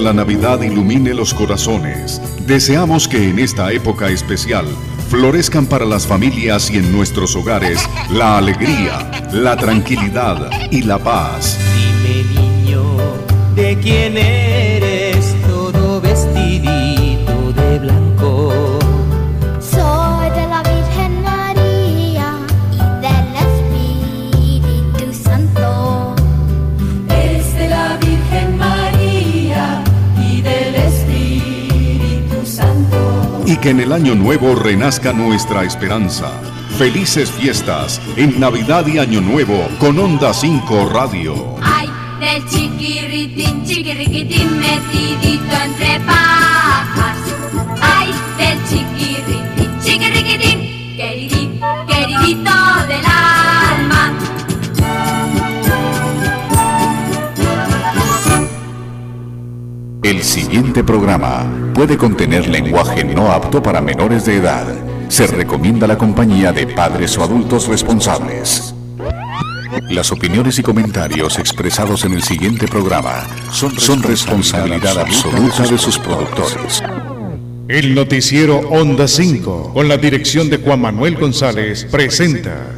la Navidad ilumine los corazones. Deseamos que en esta época especial florezcan para las familias y en nuestros hogares la alegría, la tranquilidad y la paz. Dime niño, ¿de quién eres que en el año nuevo renazca nuestra esperanza. Felices fiestas en Navidad y Año Nuevo con Onda 5 Radio. Ay, del chiquirritín, chiquirriquitín metidito entre pajas. Ay, del chiquirritín, chiquirriquitín, queridito, queridito del alma. El siguiente programa puede contener lenguaje no apto para menores de edad. Se recomienda la compañía de padres o adultos responsables. Las opiniones y comentarios expresados en el siguiente programa son, son responsabilidad absoluta de sus productores. El noticiero Onda 5, con la dirección de Juan Manuel González, presenta.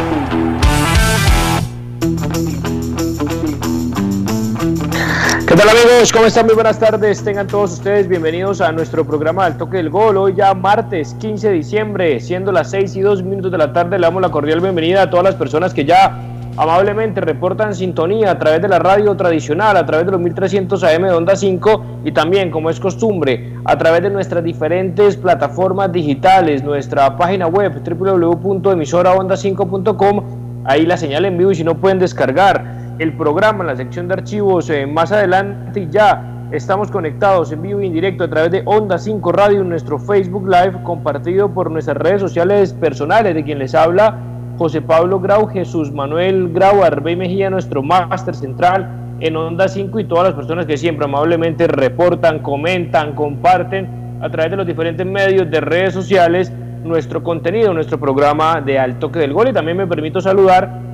¿Qué amigos? ¿Cómo están? Muy buenas tardes. Tengan todos ustedes bienvenidos a nuestro programa del Toque del Gol. Hoy ya martes 15 de diciembre, siendo las 6 y 2 minutos de la tarde, le damos la cordial bienvenida a todas las personas que ya amablemente reportan sintonía a través de la radio tradicional, a través de los 1300 AM de Onda 5 y también, como es costumbre, a través de nuestras diferentes plataformas digitales, nuestra página web www.emisoraonda5.com, ahí la señal en vivo y si no pueden descargar el programa en la sección de archivos eh, más adelante y ya estamos conectados en vivo y en directo a través de Onda 5 Radio nuestro Facebook Live compartido por nuestras redes sociales personales de quien les habla José Pablo Grau, Jesús Manuel Grau, Arbey Mejía, nuestro máster central en Onda 5 y todas las personas que siempre amablemente reportan, comentan, comparten a través de los diferentes medios de redes sociales nuestro contenido, nuestro programa de Al Toque del Gol. Y también me permito saludar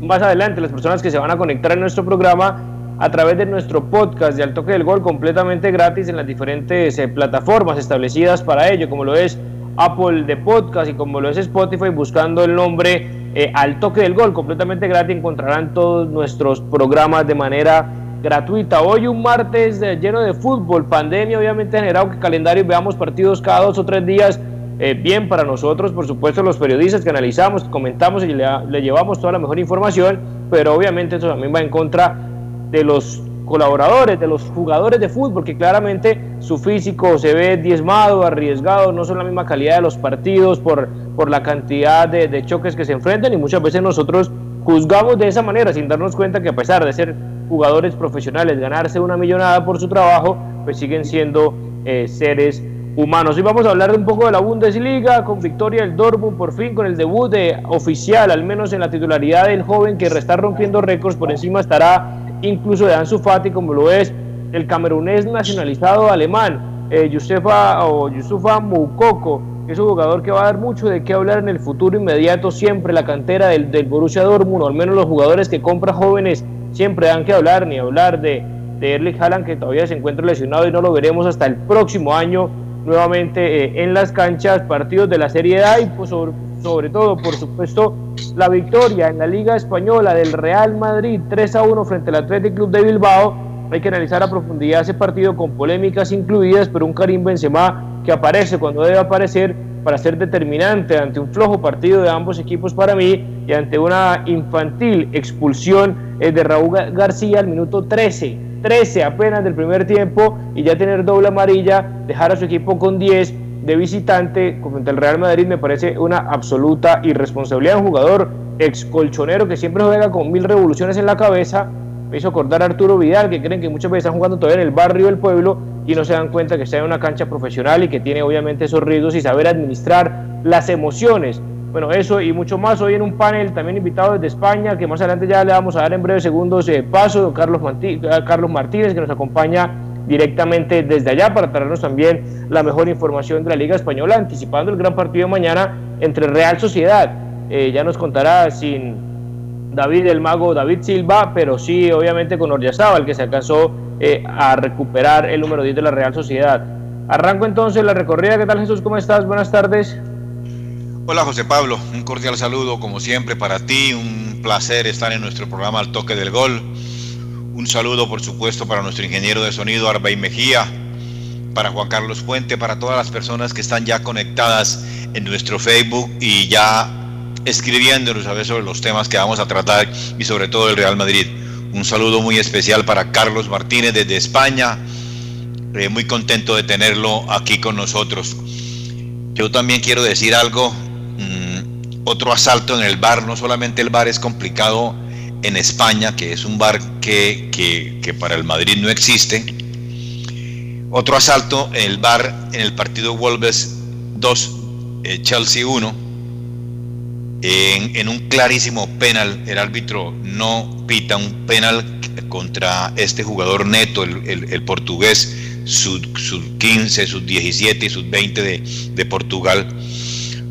más adelante las personas que se van a conectar en nuestro programa a través de nuestro podcast de Al Toque del Gol completamente gratis en las diferentes eh, plataformas establecidas para ello, como lo es Apple de Podcast y como lo es Spotify, buscando el nombre eh, Al Toque del Gol completamente gratis, encontrarán todos nuestros programas de manera gratuita. Hoy un martes eh, lleno de fútbol, pandemia obviamente ha generado que calendario veamos partidos cada dos o tres días eh, bien para nosotros, por supuesto, los periodistas que analizamos, comentamos y le, le, llevamos toda la mejor información, pero obviamente eso también va en contra de los colaboradores, de los jugadores de fútbol, que claramente su físico se ve diezmado, arriesgado, no son la misma calidad de los partidos por, por la cantidad de, de choques que se enfrentan y muchas veces nosotros juzgamos de esa manera sin darnos cuenta que a pesar de ser jugadores profesionales, ganarse una millonada por su trabajo, pues siguen siendo eh, seres humanos. Hoy vamos a hablar un poco de la Bundesliga con victoria del Dortmund por fin con el debut de oficial, al menos en la titularidad del joven que está rompiendo récords, por encima estará incluso de Ansu Fati como lo es el camerunés nacionalizado alemán, eh, Yusufa o Yusufa Moukoko, es un jugador que va a dar mucho de qué hablar en el futuro inmediato, siempre la cantera del, del Borussia Dortmund, o al menos los jugadores que compra jóvenes siempre dan que hablar, ni hablar de, de Erling Haaland que todavía se encuentra lesionado y no lo veremos hasta el próximo año nuevamente eh, en las canchas, partidos de la Serie A y pues, sobre, todo, por supuesto, la victoria en la Liga Española del Real Madrid 3 a 1 frente al Athletic Club de Bilbao. Hay que analizar a profundidad ese partido con polémicas incluidas, pero un Karim Benzema que aparece cuando debe aparecer para ser determinante ante un flojo partido de ambos equipos para mí y ante una infantil expulsión eh, de Raúl García al minuto 13, 13 apenas del primer tiempo y ya tener doble amarilla, dejar a su equipo con 10 de visitante contra el Real Madrid me parece una absoluta irresponsabilidad. Un jugador ex colchonero que siempre juega con mil revoluciones en la cabeza. Me hizo acordar a Arturo Vidal, que creen que muchas veces están jugando todavía en el barrio del pueblo y no se dan cuenta que está en una cancha profesional y que tiene obviamente esos riesgos y saber administrar las emociones. Bueno, eso y mucho más hoy en un panel también invitado desde España, que más adelante ya le vamos a dar en breve segundos eh, paso, Carlos, Carlos Martínez, que nos acompaña directamente desde allá para traernos también la mejor información de la Liga Española, anticipando el gran partido de mañana entre Real Sociedad. Eh, ya nos contará sin David el Mago, David Silva, pero sí obviamente con Oryazábal, que se alcanzó eh, a recuperar el número 10 de la Real Sociedad. Arranco entonces la recorrida. ¿Qué tal Jesús? ¿Cómo estás? Buenas tardes. Hola José Pablo, un cordial saludo como siempre para ti, un placer estar en nuestro programa Al Toque del Gol. Un saludo, por supuesto, para nuestro ingeniero de sonido, Arbey Mejía, para Juan Carlos Fuente, para todas las personas que están ya conectadas en nuestro Facebook y ya escribiéndonos a ver sobre los temas que vamos a tratar y sobre todo el Real Madrid. Un saludo muy especial para Carlos Martínez desde España. Eh, muy contento de tenerlo aquí con nosotros. Yo también quiero decir algo. Mm, otro asalto en el bar. No solamente el bar es complicado en España, que es un bar que, que, para el Madrid no existe. Otro asalto en el bar en el partido Wolves 2, eh, Chelsea 1. En, un clarísimo penal, el árbitro no pita un penal contra este jugador neto, el, el, portugués, sub, sub 15, sub 17 y sub 20 de, de Portugal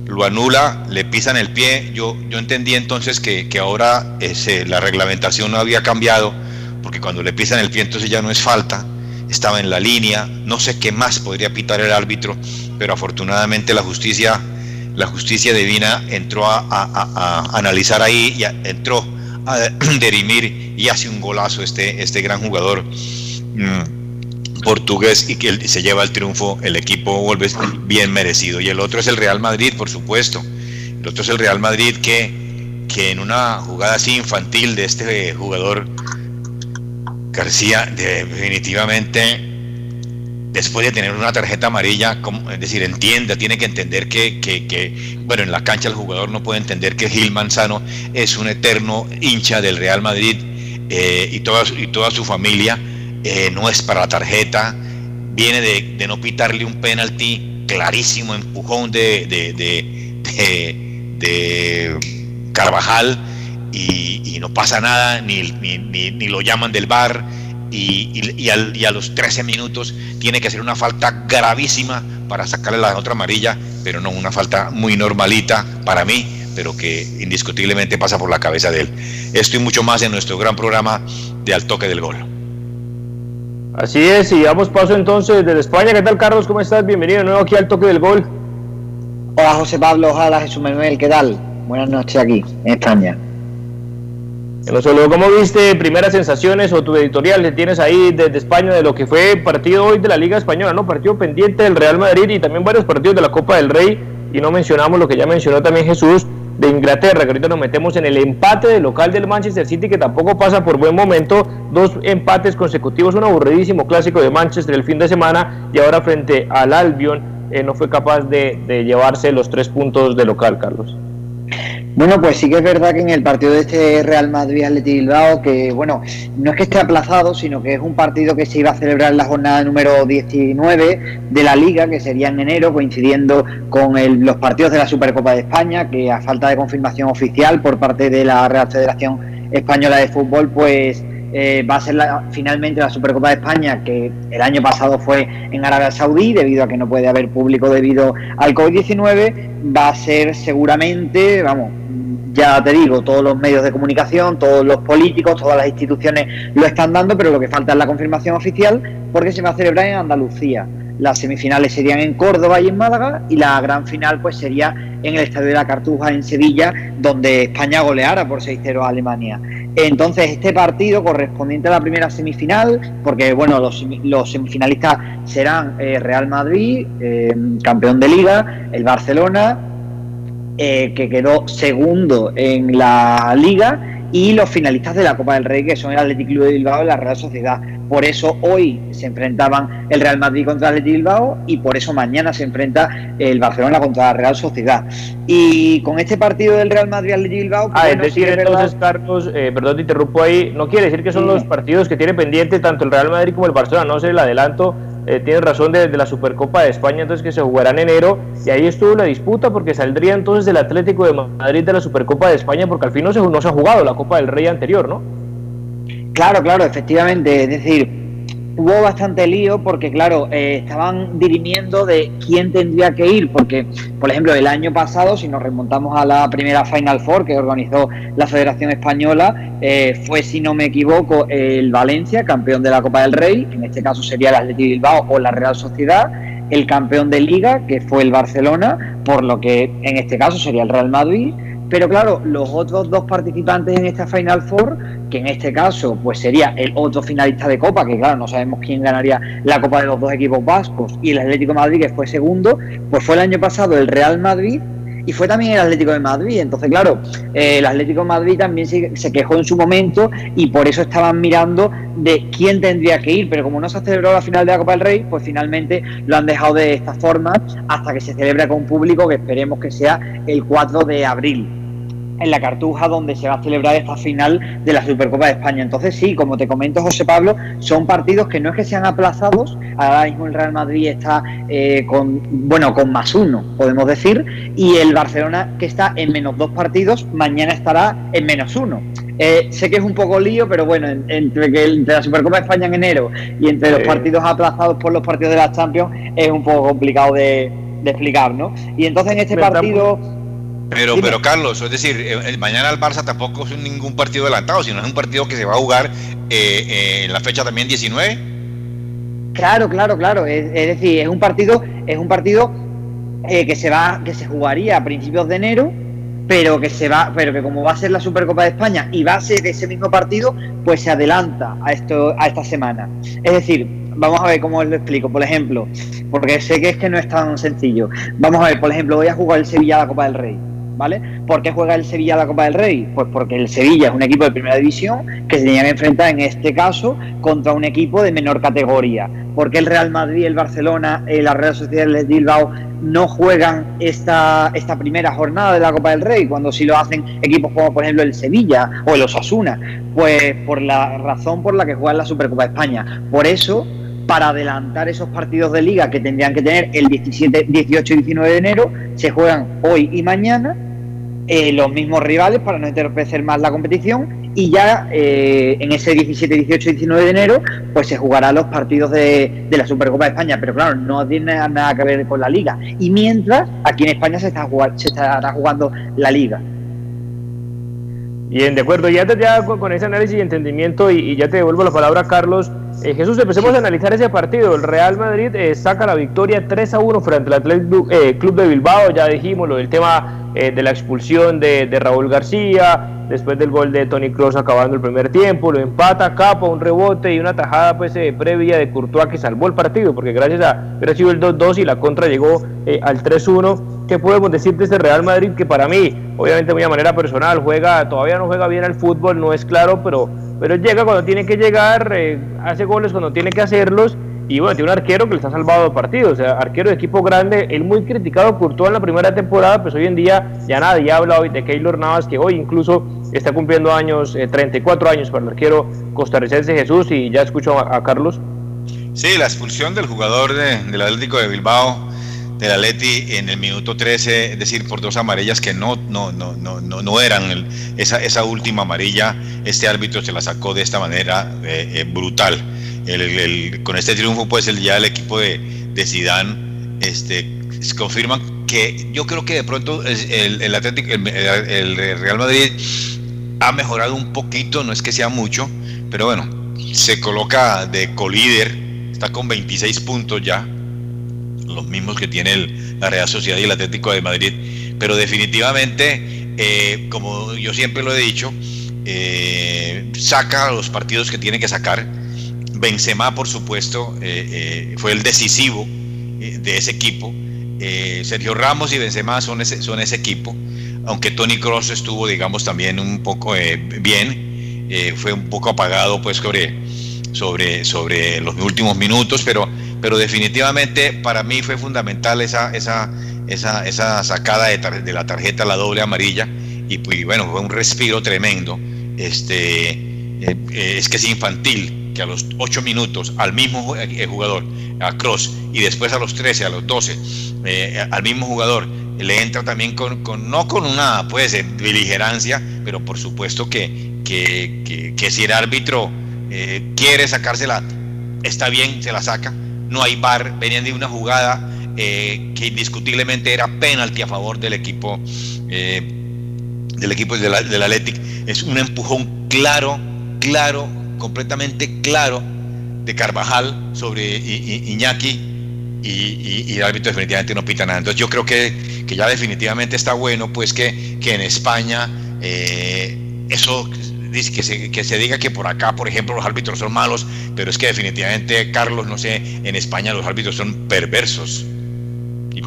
lo anula, le pisan el pie. Yo, yo entendí entonces que, ahora ese, la reglamentación no había cambiado, porque cuando le pisan el pie entonces ya no es falta, estaba en la línea, no sé qué más podría pitar el árbitro, pero afortunadamente la justicia, la justicia divina entró a, analizar ahí y entró a derimir y hace un golazo este, este gran jugador. Mm, portugués y que se lleva el triunfo el equipo Wolves bien merecido. Y el otro es el Real Madrid, por supuesto. El otro es el Real Madrid que, que en una jugada así infantil de este jugador García, definitivamente después de tener una tarjeta amarilla, como, es decir, entienda, tiene que entender que, que, bueno, en la cancha el jugador no puede entender que Gil Manzano es un eterno hincha del Real Madrid eh, y, toda, y toda su familia eh, no es para la tarjeta, viene de, no pitarle un penalti, clarísimo empujón de, Carvajal y, no pasa nada, ni, ni, lo llaman del bar y, y, a los 13 minutos tiene que hacer una falta gravísima para sacarle la otra amarilla, pero no una falta muy normalita para mí, pero que indiscutiblemente pasa por la cabeza de él. Esto y mucho más en nuestro gran programa de Al Toque del Gol. Así es, y damos paso entonces desde España. ¿Qué tal, Carlos? ¿Cómo estás? Bienvenido de nuevo aquí al toque del gol. Hola, José Pablo. Hola, Jesús Manuel. ¿Qué tal? Buenas noches aquí, en España. No solo, ¿cómo viste primeras sensaciones o tu editorial que tienes ahí desde España de lo que fue partido hoy de la Liga Española, ¿no? Partido pendiente del Real Madrid y también varios partidos de la Copa del Rey. Y no mencionamos lo que ya mencionó también Jesús, de Inglaterra, que ahorita nos metemos en el empate del local del Manchester City, que tampoco pasa por buen momento, dos empates consecutivos, un aburridísimo clásico de Manchester el fin de semana, y ahora frente al Albion eh, no fue capaz de, de llevarse los tres puntos de local, Carlos. Bueno, pues sí que es verdad que en el partido de este Real Madrid Athletic Bilbao, que bueno, no es que esté aplazado, sino que es un partido que se iba a celebrar en la jornada número 19 de la Liga, que sería en enero, coincidiendo con los partidos de la Supercopa de España, que a falta de confirmación oficial por parte de la Real Federación Española de Fútbol, pues eh, va a ser finalmente la Supercopa de España, que el año pasado fue en Arabia Saudí, debido a que no puede haber público debido al COVID-19, va a ser seguramente, vamos, ya te digo, todos los medios de comunicación, todos los políticos, todas las instituciones lo están dando, pero lo que falta es la confirmación oficial porque se va a celebrar en Andalucía. Las semifinales serían en Córdoba y en Málaga y la gran final pues sería en el Estadio de la Cartuja en Sevilla, donde España goleara por 6-0 a Alemania. Entonces, este partido correspondiente a la primera semifinal, porque bueno, los, semifinalistas serán eh, Real Madrid, eh, campeón de liga, el Barcelona, eh, que quedó segundo en la liga, y los finalistas de la Copa del Rey, que son el Athletic Club de Bilbao y la Real Sociedad. Por eso hoy se enfrentaban el Real Madrid contra el Athletic Bilbao y por eso mañana se enfrenta el Barcelona contra la Real Sociedad. Y con este partido del Real Madrid Athletic Bilbao. Ah, es decir, entonces, Carlos, eh, perdón, te interrumpo ahí, no quiere decir que son los partidos que tiene pendiente tanto el Real Madrid como el Barcelona, no sé el adelanto eh, tienes razón de, la Supercopa de España, entonces que se jugará en enero, y ahí estuvo la disputa porque saldría entonces el Atlético de Madrid de la Supercopa de España, porque al fin no se, no se ha jugado la Copa del Rey anterior, ¿no? Claro, claro, efectivamente, es decir, hubo bastante lío porque, claro, eh, estaban dirimiendo de quién tendría que ir, porque, por ejemplo, el año pasado, si nos remontamos a la primera Final Four que organizó la Federación Española, eh, fue, si no me equivoco, el Valencia, campeón de la Copa del Rey, en este caso sería el Athletic Bilbao o la Real Sociedad, el campeón de Liga, que fue el Barcelona, por lo que en este caso sería el Real Madrid, pero claro, los otros dos participantes en esta Final Four, que en este caso pues sería el otro finalista de Copa, que claro, no sabemos quién ganaría la Copa de los dos equipos vascos, y el Atlético de Madrid, que fue segundo, pues fue el año pasado el Real Madrid y fue también el Atlético de Madrid. Entonces, claro, eh, el Atlético de Madrid también se, se, quejó en su momento y por eso estaban mirando de quién tendría que ir. Pero como no se ha celebrado la final de la Copa del Rey, pues finalmente lo han dejado de esta forma hasta que se celebre con público, que esperemos que sea el 4 de abril en la Cartuja donde se va a celebrar esta final de la Supercopa de España. Entonces sí, como te comento José Pablo, son partidos que no es que sean aplazados, ahora mismo el Real Madrid está eh, con, bueno, con más uno, podemos decir, y el Barcelona que está en menos dos partidos, mañana estará en menos uno. Eh, sé que es un poco lío, pero bueno, entre, que, entre la Supercopa de España en enero y entre los partidos aplazados por los partidos de la Champions es un poco complicado de, de explicar, ¿no? Y entonces en este partido pero, pero Carlos, es decir, eh, mañana el Barça tampoco es ningún partido adelantado, sino es un partido que se va a jugar eh, eh, en la fecha también 19. Claro, claro, claro. Es, decir, es un partido, es un partido que se va, que se jugaría a principios de enero, pero que se va, pero que como va a ser la Supercopa de España y va a ser ese mismo partido, pues se adelanta a esto, a esta semana. Es decir, vamos a ver cómo os lo explico. Por ejemplo, porque sé que es que no es tan sencillo. Vamos a ver, por ejemplo, voy a jugar el Sevilla a la Copa del Rey ¿vale? ¿Por qué juega el Sevilla la Copa del Rey? Pues porque el Sevilla es un equipo de primera división que se tenía que enfrentar en este caso contra un equipo de menor categoría. ¿Por qué el Real Madrid, el Barcelona, eh, la Real Sociedad de Bilbao no juegan esta, esta primera jornada de la Copa del Rey, cuando sí lo hacen equipos como por ejemplo el Sevilla o el Osasuna? Pues por la razón por la que juegan la Supercopa de España. Por eso para adelantar esos partidos de liga que tendrían que tener el 17, 18 y 19 de enero, se juegan hoy y mañana eh, los mismos rivales para no entorpecer más la competición y ya eh, en ese 17, 18 y 19 de enero pues se jugarán los partidos de, la Supercopa de España, pero claro, no tiene nada que ver con la liga. Y mientras, aquí en España se, está se estará jugando la liga. Bien, de acuerdo, ya, ya con ese análisis y entendimiento y, ya te devuelvo la palabra Carlos. Eh, Jesús, empecemos a analizar ese partido. El Real Madrid saca la victoria 3 a 1 frente al Atlético Club de Bilbao. Ya dijimos lo del tema eh, de la expulsión de, Raúl García, después del gol de Tony Cross acabando el primer tiempo, lo empata Capa, un rebote y una tajada pues eh, previa de Courtois que salvó el partido, porque gracias a sido el 2-2 y la contra llegó eh, al 3-1. ¿Qué podemos decir de este Real Madrid que para mí, obviamente a manera personal, juega, todavía no juega bien al fútbol, no es claro, pero, pero llega cuando tiene que llegar, hace goles cuando tiene que hacerlos y bueno, tiene un arquero que les ha salvado partidos, o sea, arquero de equipo grande, él muy criticado, Courtois en la primera temporada, pues hoy en día ya nadie habla hoy de Keylor Navas, que hoy incluso está cumpliendo años, 34 eh, años para el arquero costarricense Jesús, y ya escucho a, Carlos. Sí, la expulsión del jugador del Atlético de Bilbao, del Atleti en el minuto 13, es decir, por dos amarillas que no, no, no, no, no, eran esa, esa última amarilla, este árbitro se la sacó de esta manera eh, eh, brutal. Con este triunfo, pues el, ya el equipo de, de Zidane este, confirman que yo creo que de pronto el, el, Atlético, el, Real Madrid ha mejorado un poquito, no es que sea mucho, pero bueno, se coloca de colíder, está con 26 puntos ya, los mismos que tiene la Real Sociedad y el Atlético de Madrid, pero definitivamente, eh, como yo siempre lo he dicho, eh, saca los partidos que tiene que sacar. Benzema, por supuesto, eh, fue el decisivo de ese equipo. Sergio Ramos y Benzema son ese, son ese equipo, aunque Tony Cross estuvo, digamos, también un poco bien, fue un poco apagado pues sobre, sobre, sobre los últimos minutos, pero, pero definitivamente para mí fue fundamental esa, esa, esa, esa sacada de, de, la tarjeta, la doble amarilla, y pues, bueno, fue un respiro tremendo. Este, eh, eh, es que es infantil que a los 8 minutos al mismo eh, jugador, a Cross, y después a los 13, a los 12, al mismo jugador, le entra también con, con no con una pues beligerancia, pero por supuesto que, que, que si el árbitro quiere sacársela, está bien, se la saca. No hay bar, venían de una jugada que indiscutiblemente era penalti a favor del equipo del equipo del, Athletic. Es un empujón claro, claro, completamente claro de Carvajal sobre Iñaki y, el árbitro definitivamente no pita nada. Entonces yo creo que, que ya definitivamente está bueno pues que, que en España eh, eso que se, que se diga que por acá, por ejemplo, los árbitros son malos, pero es que definitivamente, Carlos, no sé, en España los árbitros son perversos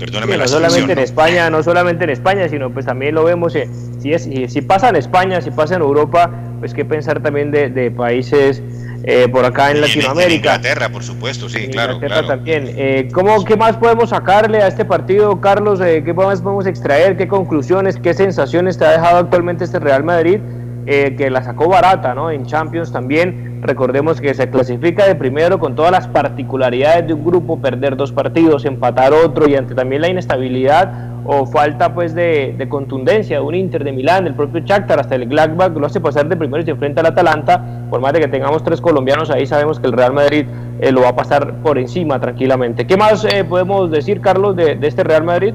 no solamente en España, no solamente en España, sino pues también lo vemos, eh, si, es, si pasa en España, si pasa en Europa, pues qué pensar también de, países eh, por acá en Latinoamérica. En Inglaterra, por supuesto, sí, claro. claro. también. Eh, ¿cómo, ¿Qué más podemos sacarle a este partido, Carlos? Eh, ¿Qué más podemos extraer? ¿Qué conclusiones, qué sensaciones te ha dejado actualmente este Real Madrid? Que la sacó barata, ¿no? En Champions también Recordemos que se clasifica de primero con todas las particularidades de un grupo, perder dos partidos, empatar otro y ante también la inestabilidad o falta pues de, contundencia de un Inter de Milán, del propio Shakhtar hasta el Gladbach lo hace pasar de primero y se enfrenta al Atalanta, por más de que tengamos tres colombianos ahí sabemos que el Real Madrid eh, lo va a pasar por encima tranquilamente. ¿Qué más eh, podemos decir Carlos de este Real Madrid?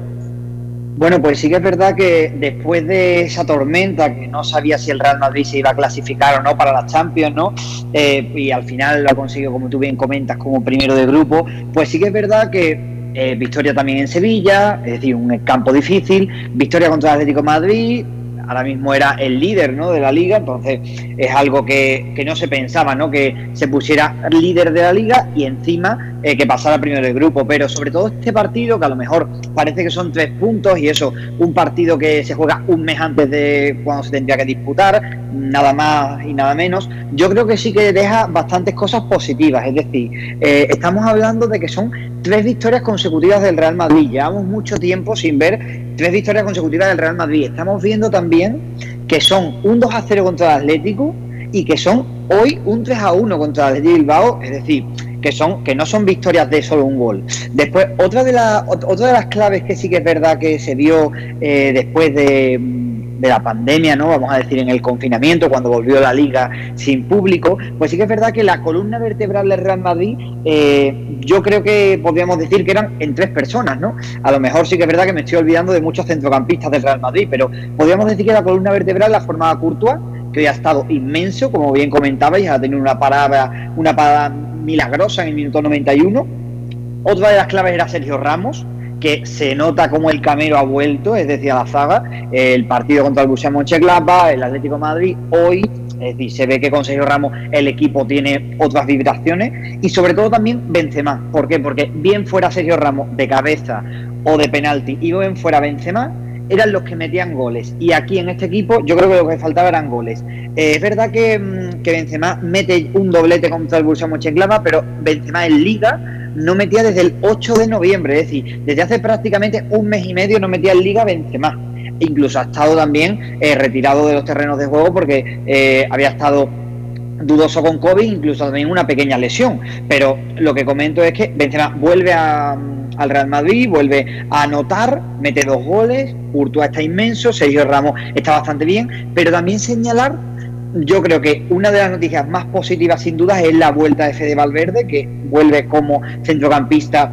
Bueno, pues sí que es verdad que después de esa tormenta, que no sabía si el Real Madrid se iba a clasificar o no para la Champions, ¿no? Eh, y al final lo ha conseguido, como tú bien comentas, como primero de grupo, pues sí que es verdad que eh, victoria también en Sevilla, es decir, un campo difícil, victoria contra el Atlético Madrid, ahora mismo era el líder ¿no? de la liga, entonces es algo que, no se pensaba, ¿no? que se pusiera líder de la liga y encima eh, que pasara primero del grupo, pero sobre todo este partido que a lo mejor parece que son tres puntos y eso, un partido que se juega un mes antes de cuando se tendría que disputar, nada más y nada menos, yo creo que sí que deja bastantes cosas positivas, es decir, eh, estamos hablando de que son tres victorias consecutivas del Real Madrid, llevamos mucho tiempo sin ver tres victorias consecutivas del Real Madrid, estamos viendo también que son un 2 a 0 contra el Atlético y que son hoy un 3 a 1 contra el Atlético Bilbao, es decir, que son que no son victorias de solo un gol. Después, otra de, las otra de las claves que sí que es verdad que se vio eh, después de, de, la pandemia, ¿no? Vamos a decir, en el confinamiento, cuando volvió la liga sin público, pues sí que es verdad que la columna vertebral del Real Madrid, eh, yo creo que podríamos decir que eran en tres personas, ¿no? A lo mejor sí que es verdad que me estoy olvidando de muchos centrocampistas del Real Madrid, pero podríamos decir que la columna vertebral la formaba Courtois, que hoy ha estado inmenso, como bien comentabais, ha tenido una parada, una parada milagrosa en el minuto 91. Otra de las claves era Sergio Ramos, que se nota como el Camero ha vuelto, es decir, a la zaga. El partido contra el Borussia Mönchengladbach, el Atlético Madrid, hoy, es decir, se ve que con Sergio Ramos el equipo tiene otras vibraciones y sobre todo también Benzema. ¿Por qué? Porque bien fuera Sergio Ramos de cabeza o de penalti y bien fuera Benzema, eran los que metían goles. Y aquí en este equipo yo creo que lo que faltaba eran goles. Eh, es verdad que, mm, que, Benzema mete un doblete contra el Borussia Mönchengladbach, pero Benzema en Liga no metía desde el 8 de noviembre, es decir, desde hace prácticamente un mes y medio no metía en Liga Benzema. Incluso ha estado también eh, retirado de los terrenos de juego porque eh, había estado dudoso con COVID, incluso también una pequeña lesión. Pero lo que comento es que Benzema vuelve a al Real Madrid, vuelve a anotar, mete dos goles, Urtua está inmenso, Sergio Ramos está bastante bien, pero también señalar, yo creo que una de las noticias más positivas sin duda es la vuelta de Fede Valverde, que vuelve como centrocampista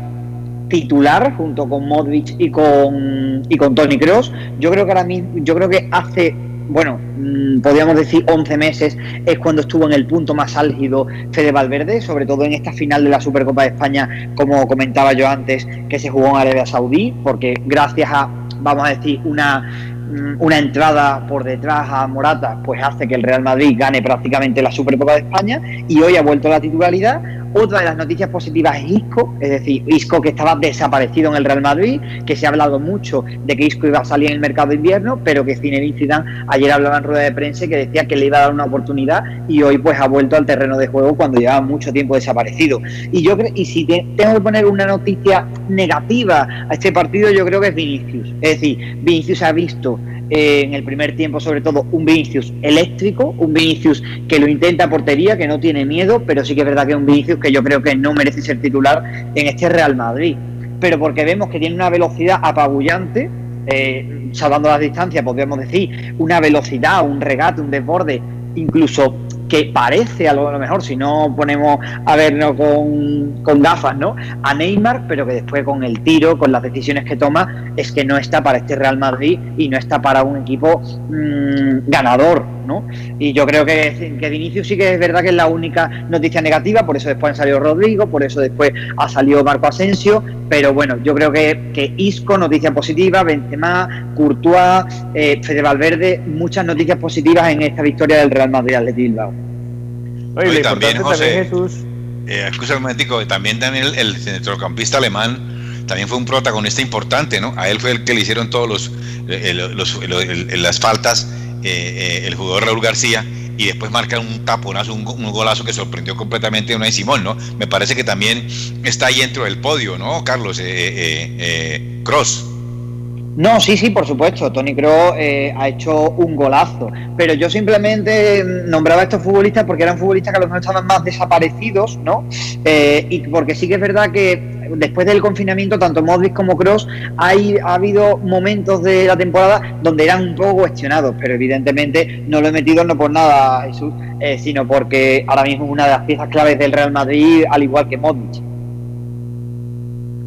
titular junto con Modric y con y con Tony Kroos. Yo creo que ahora mismo, yo creo que hace bueno, mm, podríamos decir 11 meses, es cuando estuvo en el punto más álgido Fede Valverde, sobre todo en esta final de la Supercopa de España, como comentaba yo antes, que se jugó en Arabia Saudí, porque gracias a, vamos a decir, una una entrada por detrás a Morata, pues hace que el Real Madrid gane prácticamente la Supercopa de España y hoy ha vuelto la titularidad. Otra de las noticias positivas es Isco, es decir, Isco que estaba desaparecido en el Real Madrid, que se ha hablado mucho de que Isco iba a salir en el mercado de invierno, pero que Zinedine Zidane ayer hablaba en rueda de prensa que decía que le iba a dar una oportunidad y hoy pues ha vuelto al terreno de juego cuando llevaba mucho tiempo desaparecido. Y yo y si te- tengo que poner una noticia negativa a este partido, yo creo que es Vinicius. Es decir, Vinicius ha visto eh, en el primer tiempo, sobre todo, un Vinicius eléctrico, un Vinicius que lo intenta portería, que no tiene miedo, pero sí que es verdad que es un Vinicius que yo creo que no merece ser titular en este Real Madrid. Pero porque vemos que tiene una velocidad apabullante, eh, salvando las distancias, podríamos decir, una velocidad, un regate, un desborde, incluso que parece a lo, mejor, si no ponemos a vernos con, con gafas, ¿no? A Neymar, pero que después con el tiro, con las decisiones que toma, es que no está para este Real Madrid y no está para un equipo mm, ganador, ¿no? Y yo creo que, que Vinicius sí que es verdad que es la única noticia negativa, por eso después ha salido Rodrigo, por eso después ha salido Marco Asensio, pero bueno, yo creo que, que Isco, noticia positiva, Benzema, Courtois, eh, Fede Valverde, muchas noticias positivas en esta victoria del Real Madrid Athletic Bilbao. Oye, Oye, también, José, Jesús, Eh, un momentico, también Daniel, el centrocampista alemán, también fue un protagonista importante, ¿no? A él fue el que le hicieron todos los, eh, los- el- el- las faltas, eh, eh, el jugador Raúl García, y después marca un taponazo, un, go- un golazo que sorprendió completamente a Unai Simón, ¿no? Me parece que también está ahí dentro del podio, ¿no, Carlos? Eh, Cross. No, sí, sí, por supuesto. Tony Kroos eh, ha hecho un golazo. Pero yo simplemente mm, nombraba a estos futbolistas porque eran futbolistas que a lo mejor estaban más desaparecidos, ¿no? Y porque sí que es verdad que después del confinamiento, tanto Modric como hay, ha habido momentos de la temporada donde eran un poco cuestionados. Pero evidentemente no lo he metido no por nada, Jesús, eh, sino porque ahora mismo es una de las piezas claves del Real Madrid, al igual que Modric.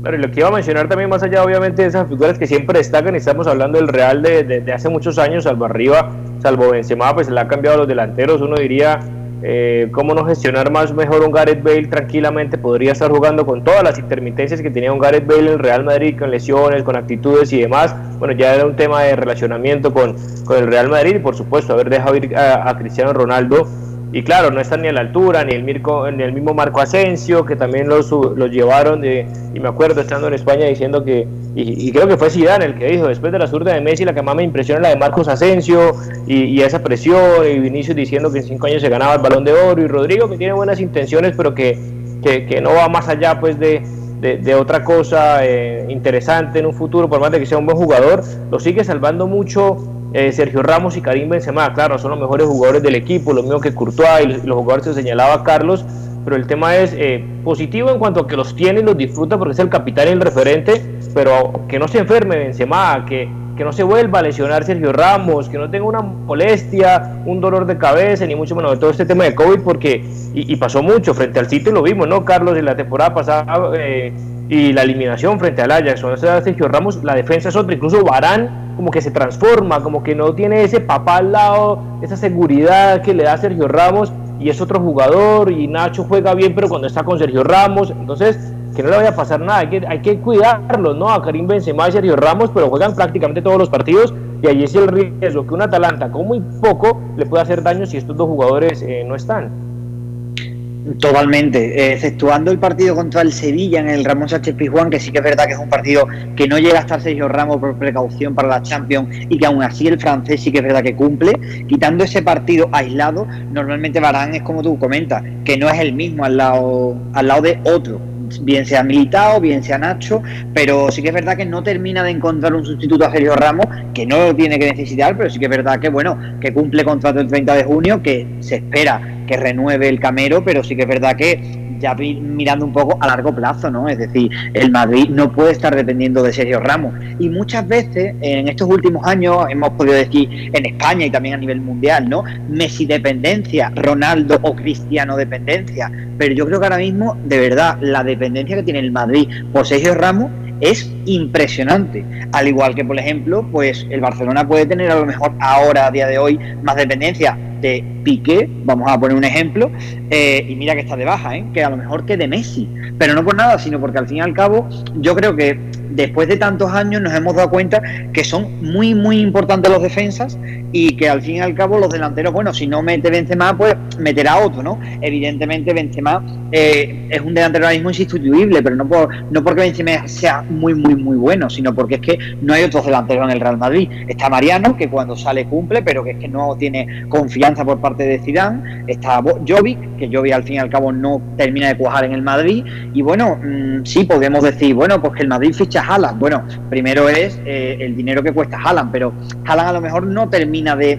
Claro, y lo que iba a mencionar también más allá, obviamente, de esas figuras que siempre destacan, y estamos hablando del Real de, de- hace muchos años, salvo arriba, salvo Benzema, pues le ha cambiado a los delanteros, uno diría, eh, cómo no gestionar más mejor un Gareth Bale tranquilamente, podría estar jugando con todas las intermitencias que tenía un Gareth Bale en el Real Madrid, con lesiones, con actitudes y demás, bueno, ya era un tema de relacionamiento con, con el Real Madrid, y por supuesto, haber dejado ir a, a Cristiano Ronaldo, y claro, no están ni a la altura, ni el, Mirko, ni el mismo Marco Asensio, que también los, los llevaron, de, y me acuerdo estando en España diciendo que, y, creo que fue Zidane el que dijo, después de la zurda de Messi, la que más me impresiona es la de Marcos Asensio, y, y esa presión, y Vinicius diciendo que en cinco años se ganaba el Balón de Oro, y Rodrigo que tiene buenas intenciones, pero que, que, no va más allá pues de, de, de otra cosa eh, interesante en un futuro, por más de que sea un buen jugador, lo sigue salvando mucho eh, Sergio Ramos y Karim Benzema, claro, son los mejores jugadores del equipo, lo mismo que Courtois y los, los jugadores que señalaba Carlos, pero el tema es eh, positivo en cuanto a que los tiene y los disfruta porque es el capitán y el referente, pero que no se enferme Benzema, que, que no se vuelva a lesionar Sergio Ramos, que no tenga una molestia, un dolor de cabeza, ni mucho menos de todo este tema de COVID, porque, y, y pasó mucho, frente al City lo vimos, ¿no, Carlos? En la temporada pasada, eh, y la eliminación frente al Ajax, cuando se da Sergio Ramos, la defensa es otra, incluso Barán como que se transforma, como que no tiene ese papá al lado, esa seguridad que le da Sergio Ramos, y es otro jugador, y Nacho juega bien, pero cuando está con Sergio Ramos, entonces que no le vaya a pasar nada, hay que, hay que cuidarlos, ¿no? A Karim Benzema y Sergio Ramos, pero juegan prácticamente todos los partidos, y allí es el riesgo que un Atalanta con muy poco le puede hacer daño si estos dos jugadores eh, no están. Totalmente, exceptuando el partido contra el Sevilla en el Ramón Sánchez Pizjuán, que sí que es verdad que es un partido que no llega a estar Sergio Ramos por precaución para la Champions y que aún así el francés sí que es verdad que cumple. Quitando ese partido aislado, normalmente Barán es como tú comentas, que no es el mismo al lado, al lado de otro, bien sea Militao, bien sea Nacho, pero sí que es verdad que no termina de encontrar un sustituto a Sergio Ramos, que no lo tiene que necesitar, pero sí que es verdad que bueno, que cumple contrato el 30 de junio, que se espera que renueve el Camero, pero sí que es verdad que ya mirando un poco a largo plazo, ¿no? Es decir, el Madrid no puede estar dependiendo de Sergio Ramos. Y muchas veces, en estos últimos años, hemos podido decir en España y también a nivel mundial, ¿no? Messi dependencia, Ronaldo o Cristiano dependencia. Pero yo creo que ahora mismo, de verdad, la dependencia que tiene el Madrid por Sergio Ramos es impresionante. Al igual que, por ejemplo, pues el Barcelona puede tener a lo mejor ahora, a día de hoy, más dependencia de Piqué, vamos a poner un ejemplo, eh, y mira que está de baja, ¿eh? que a lo mejor que de Messi, pero no por nada, sino porque al fin y al cabo yo creo que después de tantos años nos hemos dado cuenta que son muy, muy importantes los defensas y que al fin y al cabo los delanteros, bueno, si no mete Benzema, pues meterá otro, ¿no? Evidentemente Benzema eh, es un delantero ahora mismo insustituible, pero no, por, no porque Benzema sea muy, muy, muy bueno, sino porque es que no hay otros delanteros en el Real Madrid. Está Mariano, que cuando sale cumple, pero que es que no tiene confianza por parte de Zidane. Está Jovic, que Jovic al fin y al cabo no termina de cuajar en el Madrid. Y bueno, mm, sí, podemos decir, bueno, pues que el Madrid ficha a Haaland. Bueno, primero es eh, el dinero que cuesta Haaland, pero Haaland a lo mejor no termina de,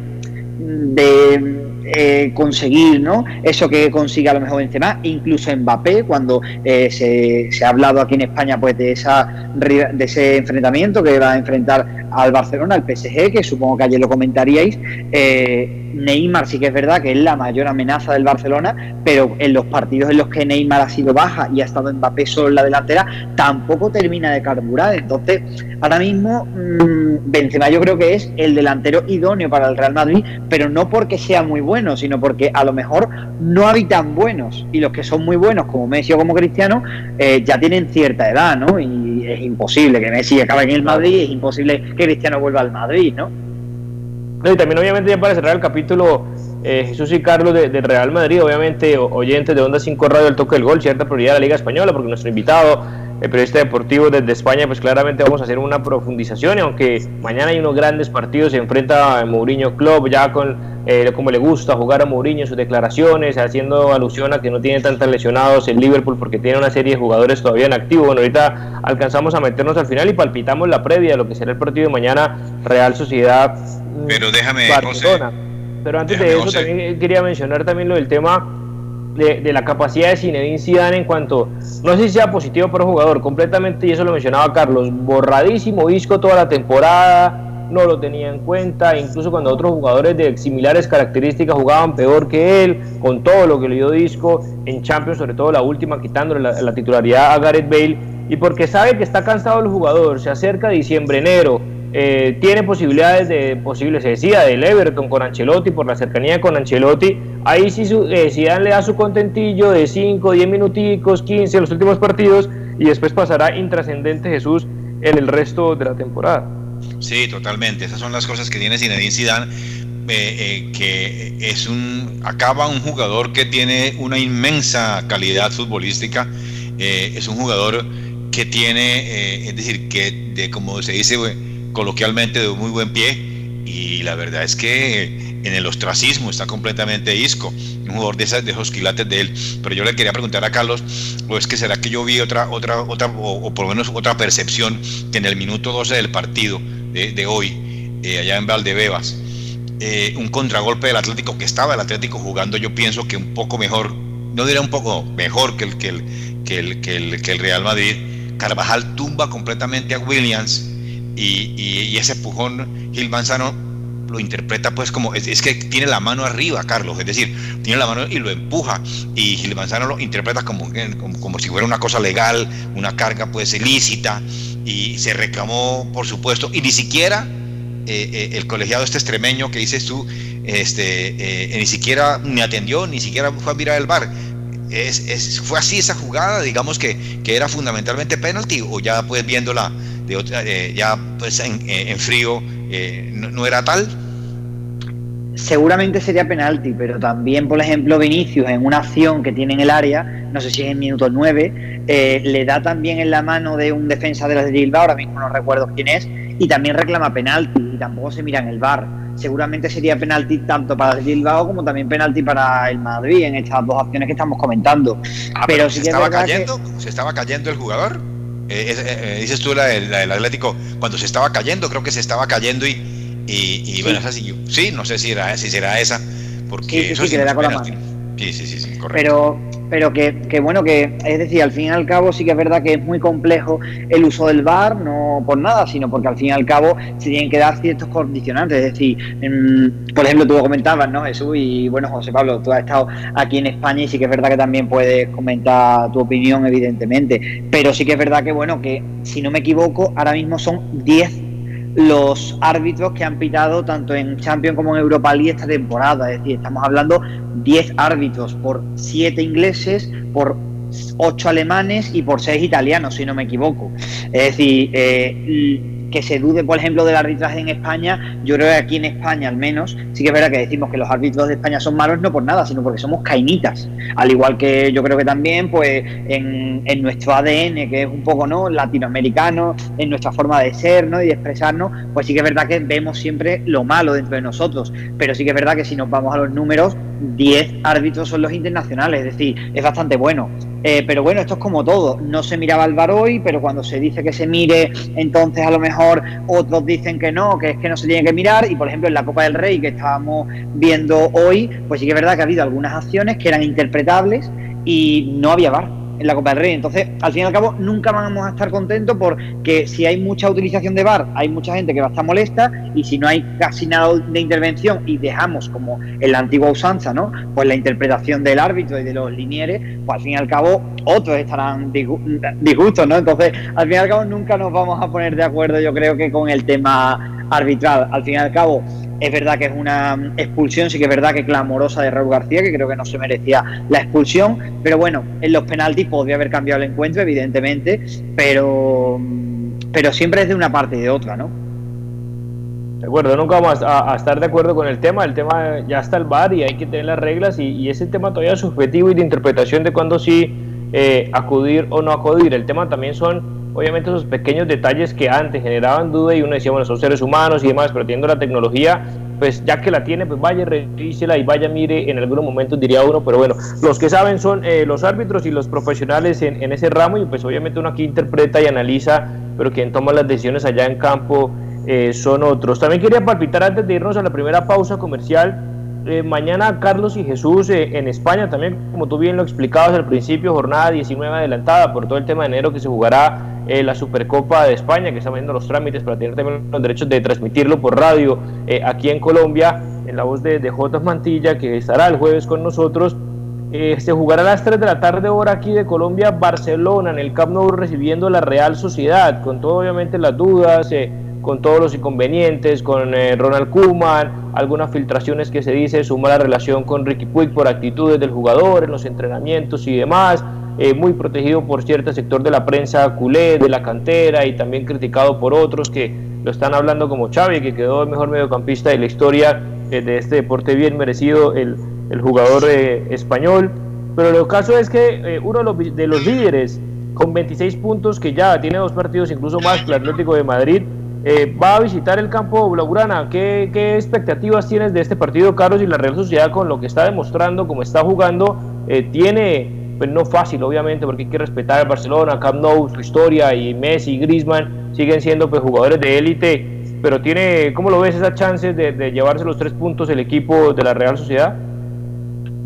de eh, conseguir ¿no? eso que consigue a lo mejor Benzema, incluso Mbappé, cuando eh, se, se ha hablado aquí en España pues de, esa, de ese enfrentamiento que va a enfrentar al Barcelona, al PSG, que supongo que ayer lo comentaríais. eh, Neymar sí que es verdad que es la mayor amenaza del Barcelona, pero en los partidos en los que Neymar ha sido baja y ha estado Mbappé solo en la delantera, tampoco termina de carburar. Entonces, ahora mismo mm, Benzema yo creo que es el delantero idóneo para el Real Madrid, pero no porque sea muy bueno, sino porque a lo mejor no habitan buenos y los que son muy buenos como Messi o como Cristiano eh, ya tienen cierta edad, ¿no? Y es imposible que Messi acabe en el Madrid, es imposible que Cristiano vuelva al Madrid, ¿no? Y también obviamente ya para cerrar el capítulo, eh, Jesús y Carlos de- Real Madrid, obviamente oyentes de Onda 5 Radio, el toque del gol, cierta prioridad de la Liga Española, porque nuestro invitado, el periodista deportivo desde España, pues claramente vamos a hacer una profundización, y aunque mañana hay unos grandes partidos, se enfrenta a Mourinho Club, ya con eh, como le gusta jugar a Mourinho sus declaraciones, haciendo alusión a que no tiene tantos lesionados el Liverpool porque tiene una serie de jugadores todavía en activo. Bueno, ahorita alcanzamos a meternos al final y palpitamos la previa de lo que será el partido de mañana, Real Sociedad. Pero déjame, Barcelona. Pero antes de eso, José. también quería mencionar también lo del tema de, la capacidad de Zinedine Zidane en cuanto, no sé si sea positivo para un jugador, completamente, y eso lo mencionaba Carlos, borradísimo Isco toda la temporada, no lo tenía en cuenta, incluso cuando otros jugadores de similares características jugaban peor que él, con todo lo que le dio Disco en Champions, sobre todo la última, quitándole la, la titularidad a Gareth Bale, y porque sabe que está cansado el jugador, se acerca diciembre, enero, eh, tiene posibilidades de, posible, se decía, del Everton con Ancelotti, por la cercanía con Ancelotti, ahí sí su, eh, Zidane le da su contentillo de 5, 10 minuticos, 15 en los últimos partidos, y después pasará intrascendente Jesús en el resto de la temporada. Sí, totalmente. Esas son las cosas que tiene Zinedine Zidane, eh, eh, que es un acaba un jugador que tiene una inmensa calidad futbolística. eh, es un jugador que tiene, es decir, que de como se dice coloquialmente, de muy buen pie. Y la verdad es que en el ostracismo está completamente Isco, un jugador de, esas, de esos quilates de él. Pero yo le quería preguntar a Carlos, o es que será que yo vi otra, otra, otra, o, por lo menos otra percepción que en el minuto 12 del partido de, de hoy, eh, allá en Valdebebas, eh, un contragolpe del Atlético que estaba el Atlético jugando, yo pienso que un poco mejor, no diré un poco mejor que el, que el, que el, que el, que el Real Madrid. Carvajal tumba completamente a Williams y, ese empujón Gil Manzano lo interpreta pues como es, que tiene la mano arriba Carlos es decir tiene la mano y lo empuja y Gil Manzano lo interpreta como, como, como si fuera una cosa legal una carga pues ilícita y se reclamó por supuesto y ni siquiera eh, eh, el colegiado este extremeño que dices tú este eh, ni siquiera ni atendió ni siquiera fue a mirar el bar. Es, fue así esa jugada, digamos que, que, era fundamentalmente penalti, o ya pues viéndola de otra, eh, ya pues en, en frío, eh, no, no, era tal. Seguramente sería penalti, pero también, por ejemplo, Vinicius en una acción que tiene en el área, no sé si es en minuto 9, eh, le da también en la mano de un defensa de los de Bilbao, ahora mismo no recuerdo quién es, y también reclama penalti, y tampoco se mira en el bar seguramente sería penalti tanto para el Bilbao como también penalti para el Madrid en estas dos acciones que estamos comentando. Ah, pero, pero sí se estaba cayendo, que... se estaba cayendo el jugador. Eh, eh, dices tú la, la, del Atlético cuando se estaba cayendo, creo que se estaba cayendo y, y, y sí. bueno, sí, sí, no sé si era si será esa, porque sí, eso sí, sí que le da con la mano. Sí, sí, sí, correcto. Pero, pero que, que, bueno, que es decir, al fin y al cabo sí que es verdad que es muy complejo el uso del VAR, no por nada, sino porque al fin y al cabo se tienen que dar ciertos condicionantes. Es decir, en, por ejemplo, tú lo comentabas, ¿no, Jesús? Y bueno, José Pablo, tú has estado aquí en España y sí que es verdad que también puedes comentar tu opinión, evidentemente. Pero sí que es verdad que, bueno, que si no me equivoco, ahora mismo son 10 los árbitros que han pitado tanto en Champions como en Europa League esta temporada. Es decir, estamos hablando 10 árbitros por 7 ingleses, por 8 alemanes y por 6 italianos, si no me equivoco. Es decir, eh, que se dude, por ejemplo, del arbitraje en España, yo creo que aquí en España al menos, sí que es verdad que decimos que los árbitros de España son malos, no por nada, sino porque somos cainitas. Al igual que yo creo que también, pues, en, en nuestro ADN, que es un poco, ¿no? Latinoamericano, en nuestra forma de ser, ¿no? Y de expresarnos, pues sí que es verdad que vemos siempre lo malo dentro de nosotros. Pero sí que es verdad que si nos vamos a los números, 10 árbitros son los internacionales, es decir, es bastante bueno. Eh, pero bueno, esto es como todo. No se miraba el VAR hoy, pero cuando se dice que se mire, entonces a lo mejor otros dicen que no, que es que no se tiene que mirar. Y por ejemplo, en la Copa del Rey que estábamos viendo hoy, pues sí que es verdad que ha habido algunas acciones que eran interpretables y no había VAR en la Copa del Rey. Entonces, al fin y al cabo, nunca vamos a estar contentos porque si hay mucha utilización de VAR, hay mucha gente que va a estar molesta y si no hay casi nada de intervención y dejamos como en la antigua usanza, ¿no? Pues la interpretación del árbitro y de los linieres, pues al fin y al cabo otros estarán disgustos, ¿no? Entonces, al fin y al cabo, nunca nos vamos a poner de acuerdo, yo creo que con el tema arbitral. Al fin y al cabo, es verdad que es una expulsión, sí que es verdad que clamorosa de Raúl García, que creo que no se merecía la expulsión, pero bueno, en los penaltis podría haber cambiado el encuentro, evidentemente, pero, pero siempre es de una parte y de otra, ¿no? De acuerdo, nunca vamos a, estar de acuerdo con el tema. El tema ya está el VAR y hay que tener las reglas y, ese tema todavía es subjetivo y de interpretación de cuándo sí eh, acudir o no acudir. El tema también son obviamente esos pequeños detalles que antes generaban duda y uno decía, bueno, son seres humanos y demás, pero teniendo la tecnología, pues ya que la tiene, pues vaya, revísela y vaya, mire, en algunos momentos diría uno, pero bueno, los que saben son eh, los árbitros y los profesionales en, en, ese ramo y pues obviamente uno aquí interpreta y analiza, pero quien toma las decisiones allá en campo eh, son otros. También quería palpitar antes de irnos a la primera pausa comercial eh, mañana Carlos y Jesús eh, en España también, como tú bien lo explicabas al principio, jornada 19 adelantada por todo el tema de enero que se jugará eh, la Supercopa de España, que está viendo los trámites para tener también los derechos de transmitirlo por radio aquí en Colombia, en la voz de, de J. Mantilla, que estará el jueves con nosotros. se jugará a las 3 de la tarde hora aquí de Colombia, Barcelona, en el Camp Nou recibiendo la Real Sociedad, con todo obviamente las dudas con todos los inconvenientes, con eh, Ronald Koeman, algunas filtraciones que se dice, suma la relación con Ricky Puig por actitudes del jugador en los entrenamientos y demás, eh, muy protegido por cierto sector de la prensa culé, de la cantera y también criticado por otros que lo están hablando como Xavi, que quedó el mejor mediocampista de la historia eh, de este deporte bien merecido, el, el jugador español. Pero lo caso es que uno de los, de los líderes con 26 puntos, que ya tiene dos partidos incluso más que el Atlético de Madrid, eh, va a visitar el campo Blaugrana. ¿Qué, ¿Qué, expectativas tienes de este partido, Carlos? Y la Real Sociedad, con lo que está demostrando, como está jugando, eh, tiene, pues no fácil, obviamente, porque hay que respetar al Barcelona, Camp Nou, su historia, y Messi y Griezmann siguen siendo pues, jugadores de élite. Pero tiene, ¿cómo lo ves esa chance de, de llevarse los tres puntos el equipo de la Real Sociedad?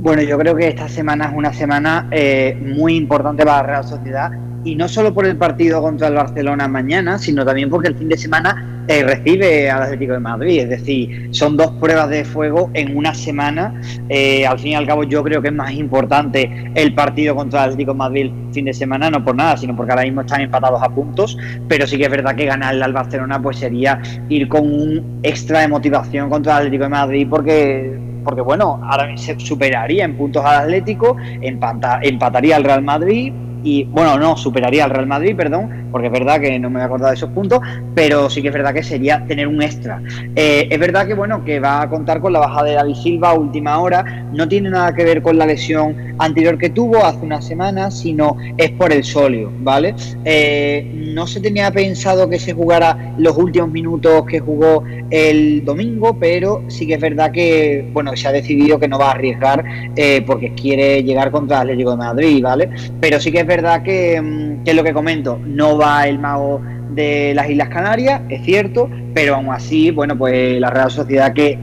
Bueno, yo creo que esta semana es una semana eh, muy importante para la Real Sociedad y no solo por el partido contra el Barcelona mañana, sino también porque el fin de semana eh, recibe al Atlético de Madrid. Es decir, son dos pruebas de fuego en una semana. Eh, al fin y al cabo, yo creo que es más importante el partido contra el Atlético de Madrid el fin de semana, no por nada, sino porque ahora mismo están empatados a puntos. Pero sí que es verdad que ganarle al Barcelona pues sería ir con un extra de motivación contra el Atlético de Madrid porque porque bueno, ahora se superaría en puntos al Atlético, empataría al Real Madrid, y bueno, no, superaría al Real Madrid, perdón, porque es verdad que no me he acordado de esos puntos, pero sí que es verdad que sería tener un extra. Eh, es verdad que bueno, que va a contar con la baja de David Silva a última hora, no tiene nada que ver con la lesión anterior que tuvo hace unas semanas, sino es por el solio, ¿vale? Eh, no se tenía pensado que se jugara los últimos minutos que jugó el domingo, pero sí que es verdad que, bueno, se ha decidido que no va a arriesgar eh, porque quiere llegar contra el Atlético de Madrid, ¿vale? Pero sí que es verdad mm, que, es lo que comento, no va el mago de las Islas Canarias, es cierto, pero aún así, bueno, pues la Real Sociedad que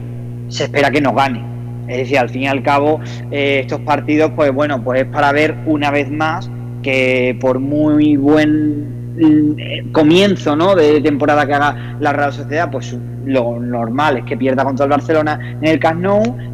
se espera que nos gane. Es decir, al fin y al cabo, eh, estos partidos, pues bueno, pues es para ver una vez más que por muy buen mm, comienzo ¿no? de temporada que haga la Real Sociedad, pues lo normal es que pierda contra el Barcelona en el Camp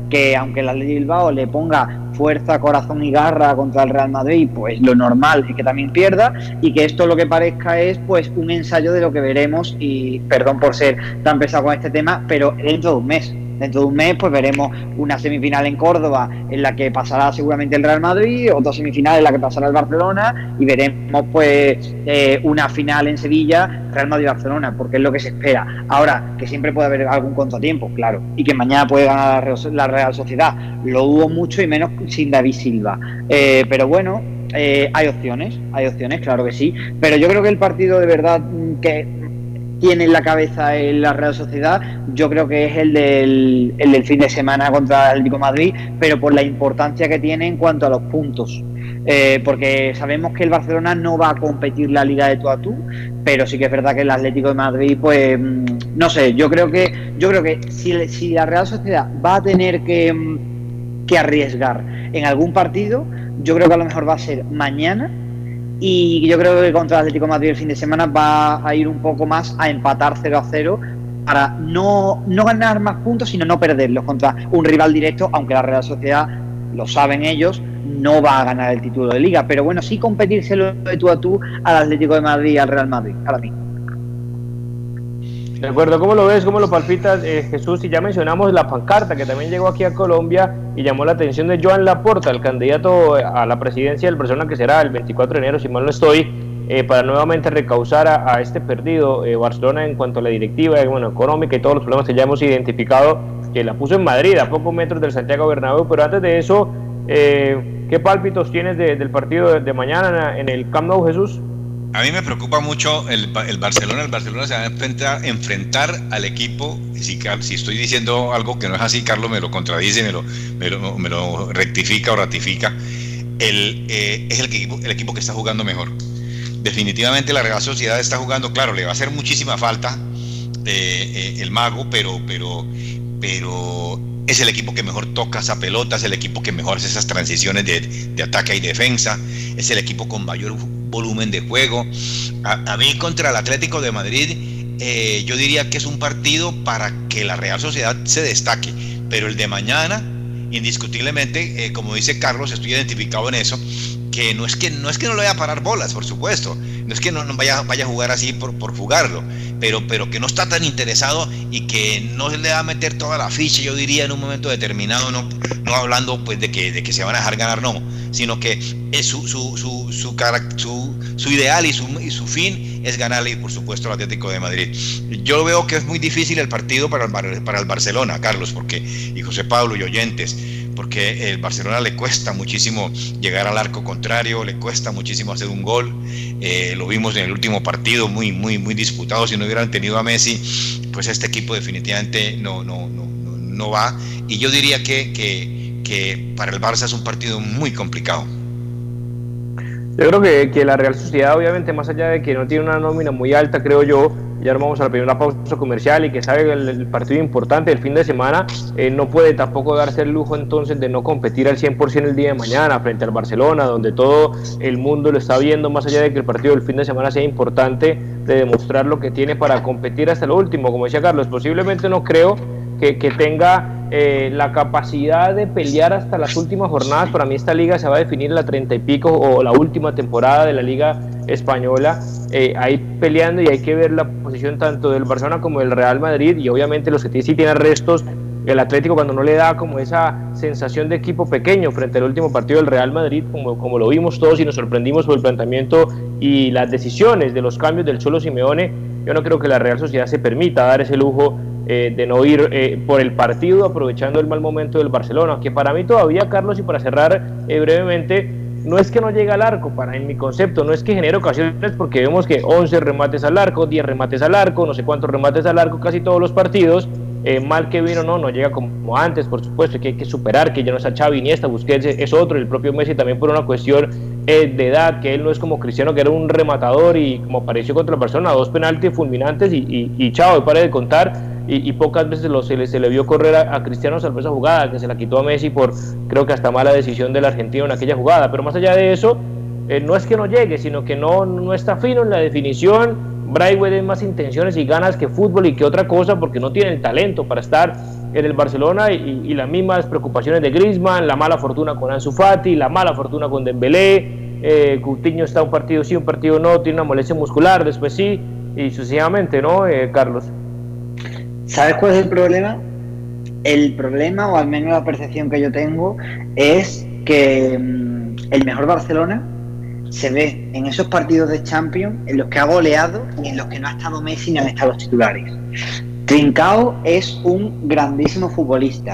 que aunque la Ley Bilbao le ponga fuerza, corazón y garra contra el Real Madrid, pues lo normal es que también pierda y que esto lo que parezca es pues un ensayo de lo que veremos y perdón por ser tan pesado con este tema, pero dentro de un mes. Dentro de un mes pues veremos una semifinal en Córdoba en la que pasará seguramente el Real Madrid, otra semifinal en la que pasará el Barcelona y veremos pues eh, una final en Sevilla, Real Madrid-Barcelona, porque es lo que se espera. Ahora, que siempre puede haber algún contratiempo, claro, y que mañana puede ganar la Real- Sociedad. Lo dudo mucho y menos sin David Silva. Eh, pero bueno, eh, hay opciones, hay opciones, claro que sí. Pero yo creo que el partido de verdad mm, que tiene en la cabeza en la Real Sociedad, yo creo que es el del, el del fin de semana contra el Atlético Madrid, pero por la importancia que tiene en cuanto a los puntos. Eh, porque sabemos que el Barcelona no va a competir la Liga de tú a tú, pero sí que es verdad que el Atlético de Madrid, pues mm, no sé, yo creo que yo creo que si, si la Real Sociedad va a tener que, mm, que arriesgar en algún partido, yo creo que a lo mejor va a ser mañana y yo creo que contra el Atlético de Madrid el fin de semana va a ir un poco más a empatar 0 a 0 para no, no ganar más puntos, sino no perderlos contra un rival directo, aunque la Real Sociedad, lo saben ellos, no va a ganar el título de liga, pero bueno, sí competírselo de tú a tú al Atlético de Madrid y al Real Madrid, para mí. De acuerdo, ¿cómo lo ves? ¿Cómo lo palpitas, eh, Jesús? Y ya mencionamos la pancarta que también llegó aquí a Colombia y llamó la atención de Joan Laporta, el candidato a la presidencia del Barcelona que será el 24 de enero, si mal no estoy, eh, para nuevamente recausar a, este perdido eh, Barcelona en cuanto a la directiva, eh, bueno, económica y todos los problemas que ya hemos identificado, que la puso en Madrid, a pocos metros del Santiago Bernabéu, pero antes de eso, eh, ¿qué pálpitos tienes de- del partido de, de mañana en el Camp Nou, Jesús? A mí me preocupa mucho el, Ba- el Barcelona. El Barcelona se va a enfrentar, al equipo. Si, estoy diciendo algo que no es así, Carlos me lo contradice, me lo, rectifica o ratifica. El, eh, es el equipo, que está jugando mejor. Definitivamente la Real Sociedad está jugando, claro, le va a hacer muchísima falta eh, eh, el mago, pero, pero, pero es el equipo que mejor toca esa pelota, es el equipo que mejor hace esas transiciones de ataque y defensa, es el equipo con mayor volumen de juego. A, mí contra el Atlético de Madrid, eh, yo diría que es un partido para que la Real Sociedad se destaque, pero el de mañana, indiscutiblemente, eh, como dice Carlos, estoy identificado en eso, que no es que no es que no le vaya a parar bolas, por supuesto, no es que no, vaya, vaya a jugar así por, por jugarlo, pero, pero que no está tan interesado y que no se le va a meter toda la ficha, yo diría, en un momento determinado, no, no hablando pues de que, de que se van a dejar ganar, no, sino que es su, su, su, su, su, ideal y su, y su fin es ganarle, por supuesto, al Atlético de Madrid. Yo veo que es muy difícil el partido para el, para el Barcelona, Carlos, porque, y José Pablo y oyentes, porque el Barcelona le cuesta muchísimo llegar al arco contrario, le cuesta muchísimo hacer un gol. Eh, lo vimos en el último partido, muy, muy, muy disputado. Si no hubieran tenido a Messi, pues este equipo definitivamente no, no, no, no, va. Y yo diría que, que, que para el Barça es un partido muy complicado. Yo creo que, que la Real Sociedad, obviamente, más allá de que no tiene una nómina muy alta, creo yo, ya nos vamos a la primera pausa comercial y que sabe el, el partido importante del fin de semana, eh, no puede tampoco darse el lujo entonces de no competir al 100% el día de mañana frente al Barcelona, donde todo el mundo lo está viendo, más allá de que el partido del fin de semana sea importante, de demostrar lo que tiene para competir hasta lo último. Como decía Carlos, posiblemente no creo que, tenga eh, la capacidad de pelear hasta las últimas jornadas. Para mí esta liga se va a definir la treinta y pico o la última temporada de la liga española. Eh, ahí peleando y hay que ver la posición tanto del Barcelona como del Real Madrid y obviamente los que sí tienen restos. El Atlético cuando no le da como esa sensación de equipo pequeño frente al último partido del Real Madrid, como, como lo vimos todos y nos sorprendimos por el planteamiento y las decisiones de los cambios del Cholo Simeone, yo no creo que la Real Sociedad se permita dar ese lujo eh, de no ir eh, por el partido aprovechando el mal momento del Barcelona, que para mí todavía, Carlos, y para cerrar eh, brevemente, no es que no llegue al arco, para en mi concepto, no es que genere ocasiones, porque vemos que 11 remates al arco, 10 remates al arco, no sé cuántos remates al arco, casi todos los partidos, eh, mal que vino, no, no llega como antes, por supuesto, que hay que superar, que ya no está Xavi Iniesta, Busquets es otro, el propio Messi también por una cuestión eh, de edad, que él no es como Cristiano, que era un rematador y como apareció contra la persona, dos penaltis fulminantes y, y, y chao, pare de contar, y, y pocas veces lo, se, le, se le vio correr a, Cristiano salvo esa jugada, que se la quitó a Messi por creo que hasta mala decisión del argentino en aquella jugada, pero más allá de eso, eh, no es que no llegue, sino que no, no está fino en la definición, Braithwaite tiene más intenciones y ganas que fútbol y que otra cosa porque no tiene el talento para estar en el Barcelona y, y, las mismas preocupaciones de Griezmann, la mala fortuna con Ansu Fati, la mala fortuna con Dembélé, eh, Coutinho está un partido sí, un partido no, tiene una molestia muscular, después sí, y sucesivamente, ¿no, eh, Carlos? ¿Sabes cuál es el problema? El problema, o al menos la percepción que yo tengo, es que mm, el mejor Barcelona se ve en esos partidos de Champions en los que ha goleado y en los que no ha estado Messi ni han estado los titulares. Trincao es un grandísimo futbolista.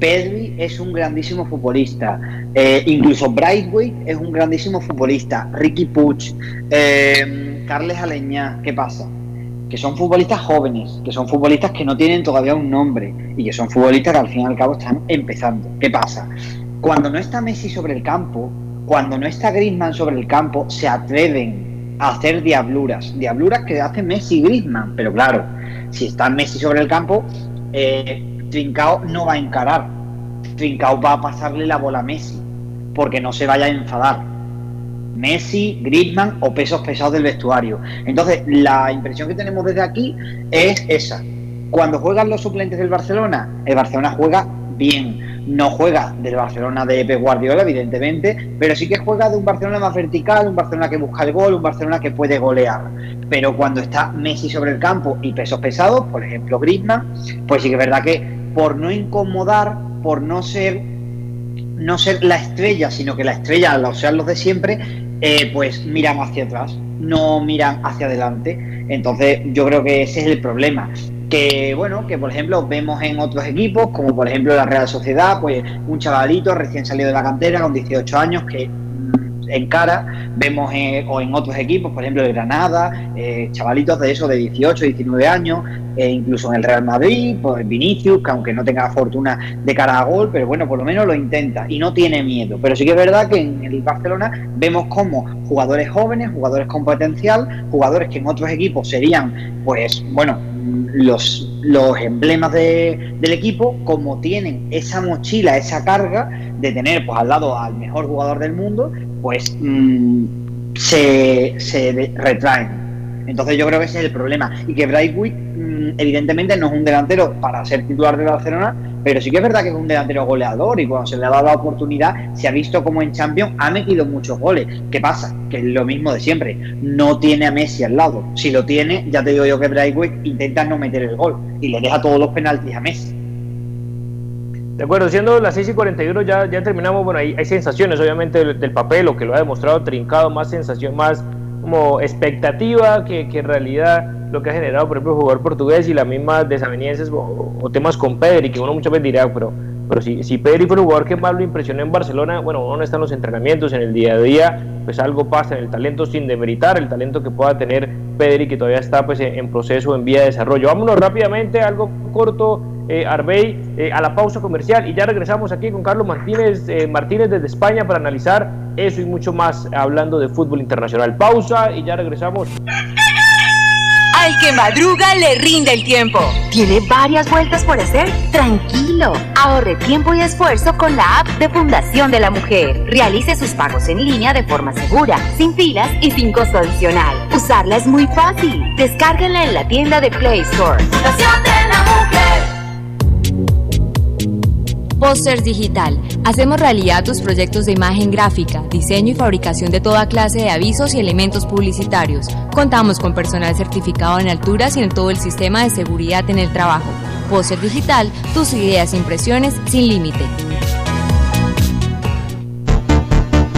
Pedri es un grandísimo futbolista. Eh, incluso Brightway es un grandísimo futbolista. Ricky Puig, eh, Carles Aleñá, ¿qué pasa? Que son futbolistas jóvenes, que son futbolistas que no tienen todavía un nombre y que son futbolistas que al fin y al cabo están empezando. ¿Qué pasa? Cuando no está Messi sobre el campo, cuando no está Griezmann sobre el campo, se atreven a hacer diabluras. Diabluras que hace Messi y Griezmann. Pero claro, si está Messi sobre el campo, eh, Trincao no va a encarar. Trincao va a pasarle la bola a Messi, porque no se vaya a enfadar. Messi, Griezmann o pesos pesados del vestuario. Entonces, la impresión que tenemos desde aquí es esa. Cuando juegan los suplentes del Barcelona, el Barcelona juega bien no juega del Barcelona de Pep Guardiola, evidentemente, pero sí que juega de un Barcelona más vertical, un Barcelona que busca el gol, un Barcelona que puede golear. Pero cuando está Messi sobre el campo y pesos pesados, por ejemplo Griezmann, pues sí que es verdad que por no incomodar, por no ser no ser la estrella, sino que la estrella, o sean los de siempre, eh, pues miran hacia atrás, no miran hacia adelante. Entonces yo creo que ese es el problema que bueno, que por ejemplo vemos en otros equipos, como por ejemplo la Real Sociedad, pues un chavalito recién salido de la cantera con 18 años que en cara, vemos o en otros equipos, por ejemplo el Granada, eh, chavalitos de eso de 18, 19 años, e incluso en el Real Madrid, pues Vinicius, que aunque no tenga fortuna de cara a gol, pero bueno, por lo menos lo intenta y no tiene miedo. Pero sí que es verdad que en el Barcelona vemos como jugadores jóvenes, jugadores con potencial, jugadores que en otros equipos serían, pues bueno, los, los emblemas de, del equipo, como tienen esa mochila, esa carga de tener pues al lado al mejor jugador del mundo, pues mm, se, se retraen. Entonces yo creo que ese es el problema. Y que Brightwick mm, evidentemente no es un delantero para ser titular de Barcelona, pero sí que es verdad que es un delantero goleador y cuando se le ha dado la oportunidad se ha visto como en Champions ha metido muchos goles. ¿Qué pasa? Que es lo mismo de siempre. No tiene a Messi al lado. Si lo tiene, ya te digo yo que Brightwick intenta no meter el gol y le deja todos los penaltis a Messi. De acuerdo, siendo las 6 y 41 ya, ya terminamos, bueno, hay, hay sensaciones obviamente del, papel, lo que lo ha demostrado trincado, más sensación, más como expectativa que, que en realidad lo que ha generado, por ejemplo, el jugador portugués y las mismas desavenencias o, temas con Pedri, que uno muchas veces dirá, pero, pero si, Pedri fue el jugador que más lo impresionó en Barcelona, bueno, uno no está en los entrenamientos, en el día a día, pues algo pasa en el talento sin demeritar, el talento que pueda tener Pedri, que todavía está pues en, proceso, en vía de desarrollo. Vámonos rápidamente, algo corto, eh, Arbey, eh, a la pausa comercial y ya regresamos aquí con Carlos Martínez, eh, Martínez desde España para analizar eso y mucho más hablando de fútbol internacional. Pausa y ya regresamos. Al que madruga le rinde el tiempo. ¿Tiene varias vueltas por hacer? Tranquilo. Ahorre tiempo y esfuerzo con la app de Fundación de la Mujer. Realice sus pagos en línea de forma segura, sin filas y sin costo adicional. Usarla es muy fácil. Descárguenla en la tienda de Play Store. Fundación Posters Digital. Hacemos realidad tus proyectos de imagen gráfica, diseño y fabricación de toda clase de avisos y elementos publicitarios. Contamos con personal certificado en alturas y en todo el sistema de seguridad en el trabajo. Poster Digital, tus ideas e impresiones sin límite.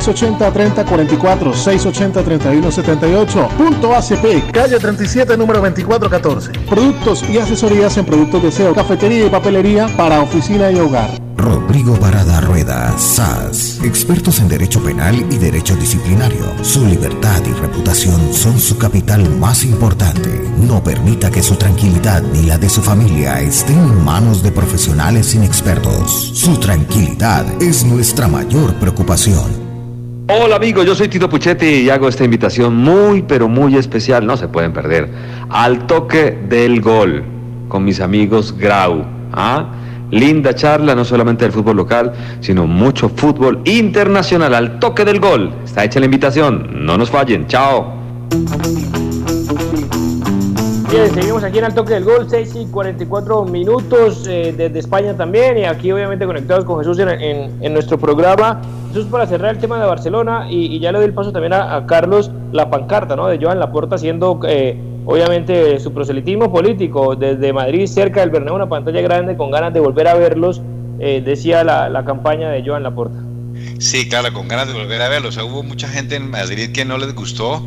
680-3044, 680-3178, punto ACP, calle 37, número 2414. Productos y asesorías en productos de SEO, cafetería y papelería para oficina y hogar. Rodrigo Barada Rueda, SAS, expertos en derecho penal y derecho disciplinario. Su libertad y reputación son su capital más importante. No permita que su tranquilidad ni la de su familia estén en manos de profesionales inexpertos. Su tranquilidad es nuestra mayor preocupación. Hola amigos, yo soy Tito Puchetti y hago esta invitación muy pero muy especial, no se pueden perder, al toque del gol con mis amigos Grau. ¿ah? linda charla, no solamente del fútbol local, sino mucho fútbol internacional al toque del gol. Está hecha la invitación, no nos fallen, chao. Bien, seguimos aquí en el toque del gol, 6 y 44 minutos eh, desde España también y aquí obviamente conectados con Jesús en, nuestro programa. Jesús, para cerrar el tema de Barcelona y, ya le doy el paso también a, Carlos, la pancarta ¿no? de Joan Laporta haciendo eh, obviamente su proselitismo político desde Madrid, cerca del Bernabéu, una pantalla grande con ganas de volver a verlos, eh, decía la, campaña de Joan Laporta. Sí, claro, con ganas de volver a verlo. O hubo mucha gente en Madrid que no les gustó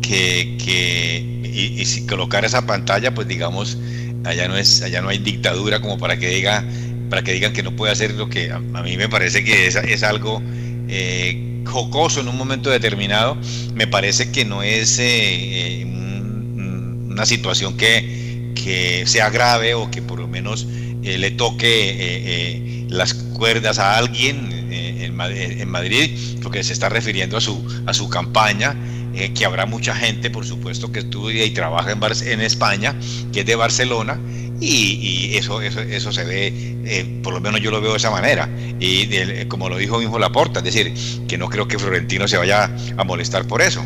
que, que y, si colocar esa pantalla, pues digamos, allá no es, allá no hay dictadura como para que diga, para que digan que no puede hacer lo que a, a mí me parece que es, es algo eh, jocoso en un momento determinado. Me parece que no es eh, eh, un- una situación que, que sea grave o que por lo menos eh, le toque las cuerdas a alguien en, Ma- en Madrid, porque se está refiriendo a su, a su campaña, eh, que habrá mucha gente, por supuesto, que estudia y trabaja en, en España, que es de Barcelona, y, eso, eso, eso se ve, eh, por lo menos yo lo veo de esa manera, y del- como lo dijo mismo Laporta, es decir, que no creo que Florentino se vaya a molestar por eso.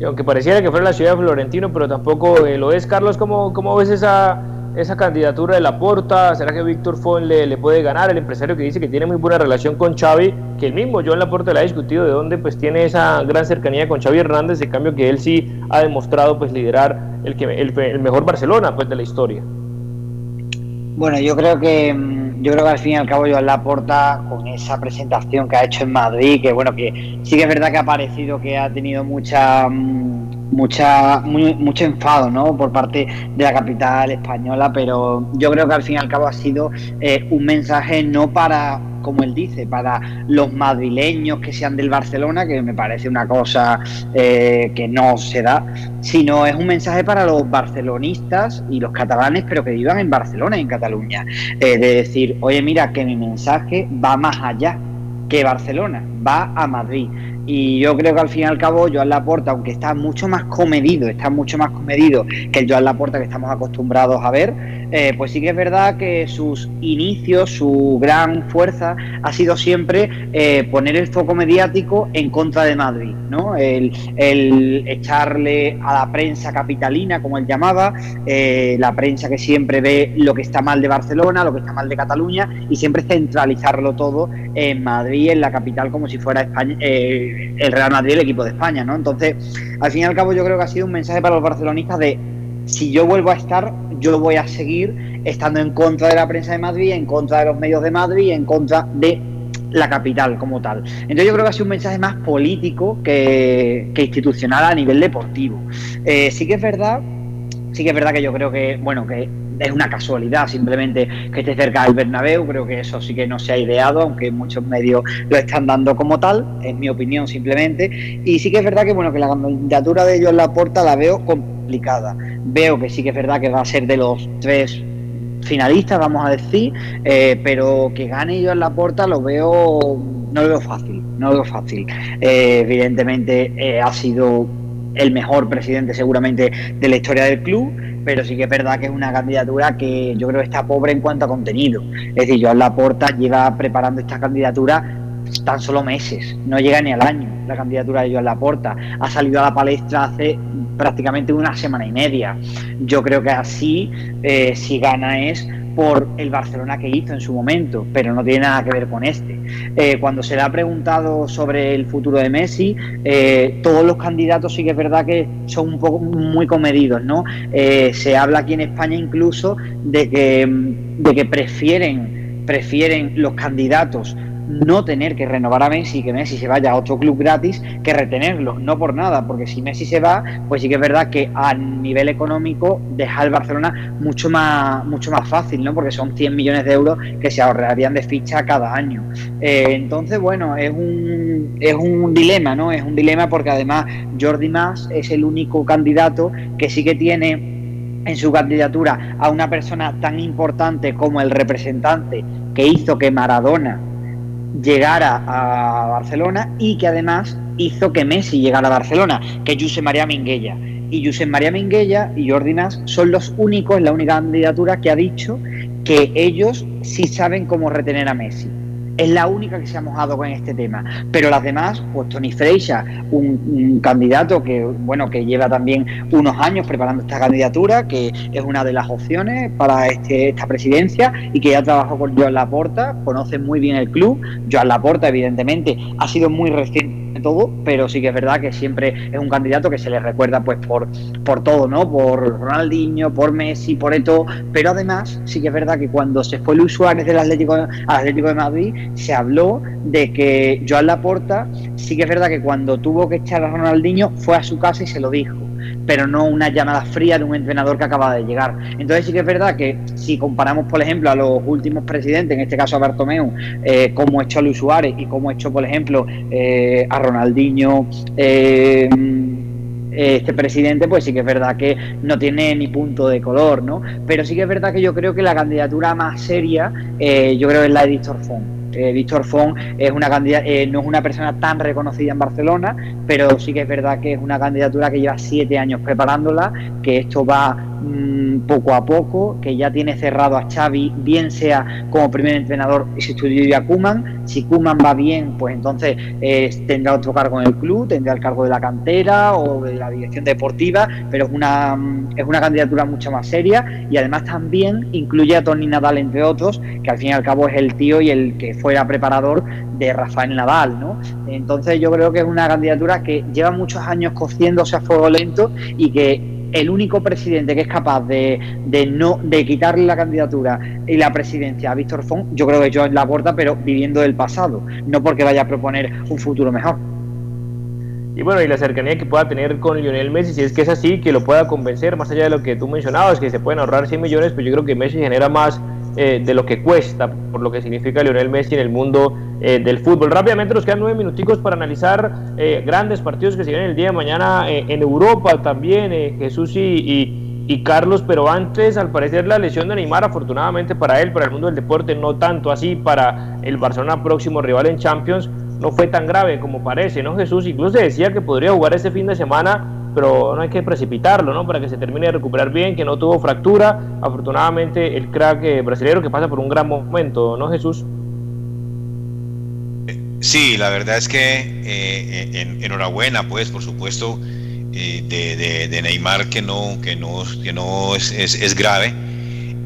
Y aunque pareciera que fuera la ciudad de Florentino, pero tampoco eh, lo es. Carlos, ¿cómo, cómo ves esa, esa candidatura de Laporta? ¿Será que Víctor Fon le, le puede ganar? El empresario que dice que tiene muy buena relación con Xavi, que el mismo Joan Laporta le ha discutido de dónde pues tiene esa gran cercanía con Xavi Hernández, en cambio que él sí ha demostrado pues liderar el, que, el, el mejor Barcelona pues de la historia. Bueno, yo creo que mm, yo creo que al fin y al cabo Joan Laporta con esa presentación que ha hecho en Madrid, que bueno que sí que es verdad que ha parecido que ha tenido mucha mm, mucha muy- mucho enfado, ¿no? Por parte de la capital española, pero yo creo que al fin y al cabo ha sido eh, un mensaje no para como él dice, para los madrileños que sean del Barcelona, que me parece una cosa eh, que no se da, sino es un mensaje para los barcelonistas y los catalanes, pero que vivan en Barcelona y en Cataluña. Eh, de decir, oye, mira, que mi mensaje va más allá que Barcelona, va a Madrid. Y yo creo que al fin y al cabo Joan Laporta, aunque está mucho más comedido, está mucho más comedido que el Joan Laporta que estamos acostumbrados a ver, eh, pues sí que es verdad que sus inicios, su gran fuerza ha sido siempre eh, poner el foco mediático en contra de Madrid, ¿no? El, echarle a la prensa capitalina, como él llamaba, eh, la prensa que siempre ve lo que está mal de Barcelona, lo que está mal de Cataluña, y siempre centralizarlo todo en Madrid, en la capital, como si fuera España, eh, el Real Madrid, el equipo de España, ¿no? Entonces, al fin y al cabo, yo creo que ha sido un mensaje para los barcelonistas de si yo vuelvo a estar, yo voy a seguir estando en contra de la prensa de Madrid, en contra de los medios de Madrid, en contra de la capital como tal. Entonces yo creo que ha sido un mensaje más político que, institucional a nivel deportivo. Eh, sí que es verdad, sí que es verdad que yo creo que, bueno, que es una casualidad simplemente que esté cerca del Bernabéu, creo que eso sí que no se ha ideado, aunque muchos medios lo están dando como tal, es mi opinión simplemente. Y sí que es verdad que, bueno, que la candidatura de Joan Laporta la veo Veo que sí que es verdad que va a ser de los tres finalistas, vamos a decir, eh, pero que gane Joan Laporta lo veo, no lo veo fácil, no lo veo fácil. Eh, evidentemente eh, ha sido el mejor presidente seguramente de la historia del club, pero sí que es verdad que es una candidatura que yo creo está pobre en cuanto a contenido. Es decir, Joan Laporta lleva preparando esta candidatura tan solo meses, no llega ni al año la candidatura de Joan Laporta. Ha salido a la palestra hace prácticamente una semana y media. Yo creo que así, eh, si gana es por el Barcelona que hizo en su momento, pero no tiene nada que ver con este. Eh, cuando se le ha preguntado sobre el futuro de Messi, eh, todos los candidatos sí que es verdad que son un poco muy comedidos, ¿no? Se habla aquí en España incluso de que, de que prefieren, prefieren los candidatos no tener que renovar a Messi que Messi se vaya a otro club gratis que retenerlo, no por nada, porque si Messi se va, pues sí que es verdad que a nivel económico deja el Barcelona mucho más, mucho más fácil, ¿no? Porque son 100 millones de euros que se ahorrarían de ficha cada año. Eh, entonces, bueno, es un, es un dilema, ¿no? Es un dilema porque además Jordi Mas es el único candidato que sí que tiene en su candidatura a una persona tan importante como el representante que hizo que Maradona llegara a Barcelona y que además hizo que Messi llegara a Barcelona, que Josep María Minguella. Y Josep María Minguella y Jordi Mas son los únicos, la única candidatura que ha dicho que ellos sí saben cómo retener a Messi. Es la única que se ha mojado con este tema. Pero las demás, pues Tony Freixa, un, un, candidato que, bueno, que lleva también unos años preparando esta candidatura, que es una de las opciones para este, esta presidencia y que ya trabajó con Joan Laporta, conoce muy bien el club. Joan Laporta, evidentemente, ha sido muy reciente todo, pero sí que es verdad que siempre es un candidato que se le recuerda pues por, por todo, ¿no? Por Ronaldinho, por Messi, por Eto, pero además sí que es verdad que cuando se fue Luis Suárez del Atlético, al Atlético de Madrid, se habló de que Joan Laporta, sí que es verdad que cuando tuvo que echar a Ronaldinho fue a su casa y se lo dijo pero no una llamada fría de un entrenador que acaba de llegar. Entonces sí que es verdad que si comparamos, por ejemplo, a los últimos presidentes, en este caso a Bartomeu, eh, cómo echó a Luis Suárez y cómo echó, por ejemplo, eh, a Ronaldinho, eh, este presidente, pues sí que es verdad que no tiene ni punto de color, ¿no? Pero sí que es verdad que yo creo que la candidatura más seria, yo creo es la de Víctor Font eh, Víctor Font es una eh, no es una persona tan reconocida en Barcelona, pero sí que es verdad que es una candidatura que lleva siete años preparándola, que esto va mm, poco a poco, que ya tiene cerrado a Xavi, bien sea como primer entrenador y estudió a Kuman. Si Kuman va bien, pues entonces eh, tendrá otro cargo en el club, tendrá el cargo de la cantera o de la dirección deportiva, pero es una, mm, es una candidatura mucho más seria y además también incluye a Tony Nadal, entre otros, que al fin y al cabo es el tío y el que fuera preparador de Rafael Nadal, ¿no? Entonces yo creo que es una candidatura que lleva muchos años cociéndose a fuego lento y que el único presidente que es capaz de, de, no de quitarle la candidatura y la presidencia a Víctor Font, yo creo que yo en la puerta, pero viviendo del pasado, no porque vaya a proponer un futuro mejor. Y bueno, y la cercanía que pueda tener con Lionel Messi, si es que es así, que lo pueda convencer, más allá de lo que tú mencionabas, que se pueden ahorrar 100 millones, pues yo creo que Messi genera más eh, de lo que cuesta, por lo que significa Lionel Messi en el mundo eh, del fútbol. Rápidamente nos quedan nueve minuticos para analizar eh, grandes partidos que se vienen el día de mañana en Europa también, Jesús y, y, Carlos, pero antes al parecer la lesión de Neymar, afortunadamente para él, para el mundo del deporte, no tanto así para el Barcelona próximo rival en Champions, no fue tan grave como parece, ¿no Jesús? Incluso decía que podría jugar este fin de semana pero no hay que precipitarlo, ¿no? Para que se termine de recuperar bien, que no tuvo fractura. Afortunadamente, el crack eh, brasileño que pasa por un gran momento, ¿no, Jesús? Sí, la verdad es que eh, en, enhorabuena, pues, por supuesto, eh, de, Neymar que no, que no, que no es, es, grave.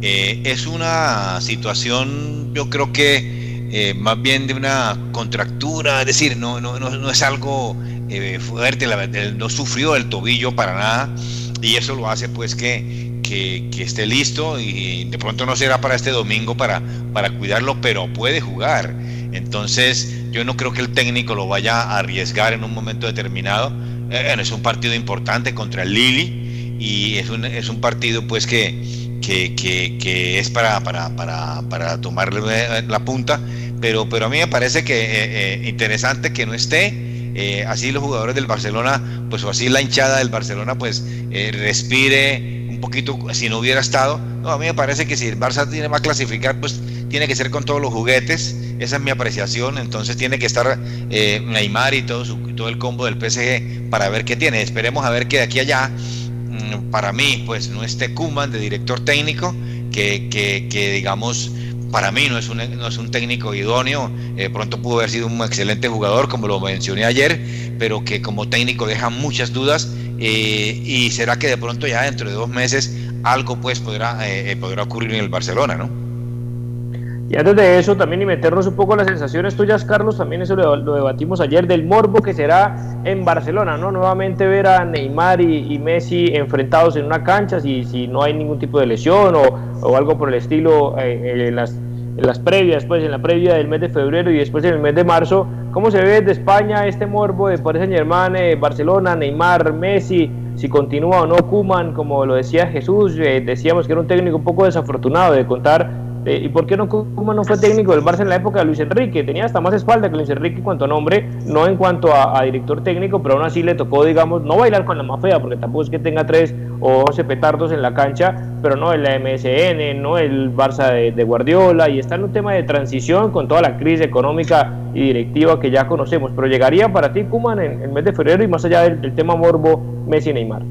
es una situación, yo creo que más bien de una contractura, es decir, no, no, no, no es algo eh, fuerte, la, no sufrió el tobillo para nada y eso lo hace pues que, que, esté listo y de pronto no será para este domingo para, para cuidarlo, pero puede jugar. Entonces yo no creo que el técnico lo vaya a arriesgar en un momento determinado. Eh, es un partido importante contra el Lili y es un, es un partido pues que, que, que, es para, para, para, para tomarle la punta, pero, pero a mí me parece que eh, interesante que no esté eh, así los jugadores del Barcelona, pues o así la hinchada del Barcelona, pues eh, respire un poquito, si no hubiera estado. No, a mí me parece que si el Barça tiene más clasificar, pues tiene que ser con todos los juguetes, esa es mi apreciación, entonces tiene que estar eh, Neymar y todo, el combo del PSG para ver qué tiene. Esperemos a ver que de aquí allá, mm, para mí, pues no esté Kuman de director técnico, que, que, que digamos para mí no es un, no es un técnico idóneo, eh, pronto pudo haber sido un excelente jugador, como lo mencioné ayer, pero que como técnico deja muchas dudas eh, y será que de pronto ya dentro de dos meses algo pues podrá, eh, podrá ocurrir en el Barcelona, ¿no? Y antes de eso, también y meternos un poco en las sensaciones tuyas, Carlos, también eso lo, debatimos ayer, del morbo que será en Barcelona, ¿no? Nuevamente ver a Neymar y, Messi enfrentados en una cancha, si, si no hay ningún tipo de lesión o, o algo por el estilo eh, en, las, las previas, pues en la previa del mes de febrero y después en el mes de marzo, ¿cómo se ve desde España este morbo de Paris Saint Germain, eh, Barcelona, Neymar, Messi? Si continúa o no Kuman, como lo decía Jesús, eh, decíamos que era un técnico un poco desafortunado de contar eh, ¿Y por qué no no fue técnico del Barça en la época de Luis Enrique? Tenía hasta más espalda que Luis Enrique en cuanto a nombre, no en cuanto a, director técnico, pero aún así le tocó, digamos, no bailar con la más porque tampoco es que tenga tres o once petardos en la cancha, pero no el MSN, no el Barça de, Guardiola, y está en un tema de transición con toda la crisis económica y directiva que ya conocemos. Pero llegaría para ti, Kuman, en el mes de febrero y más allá del, tema Morbo, Messi y Neymar.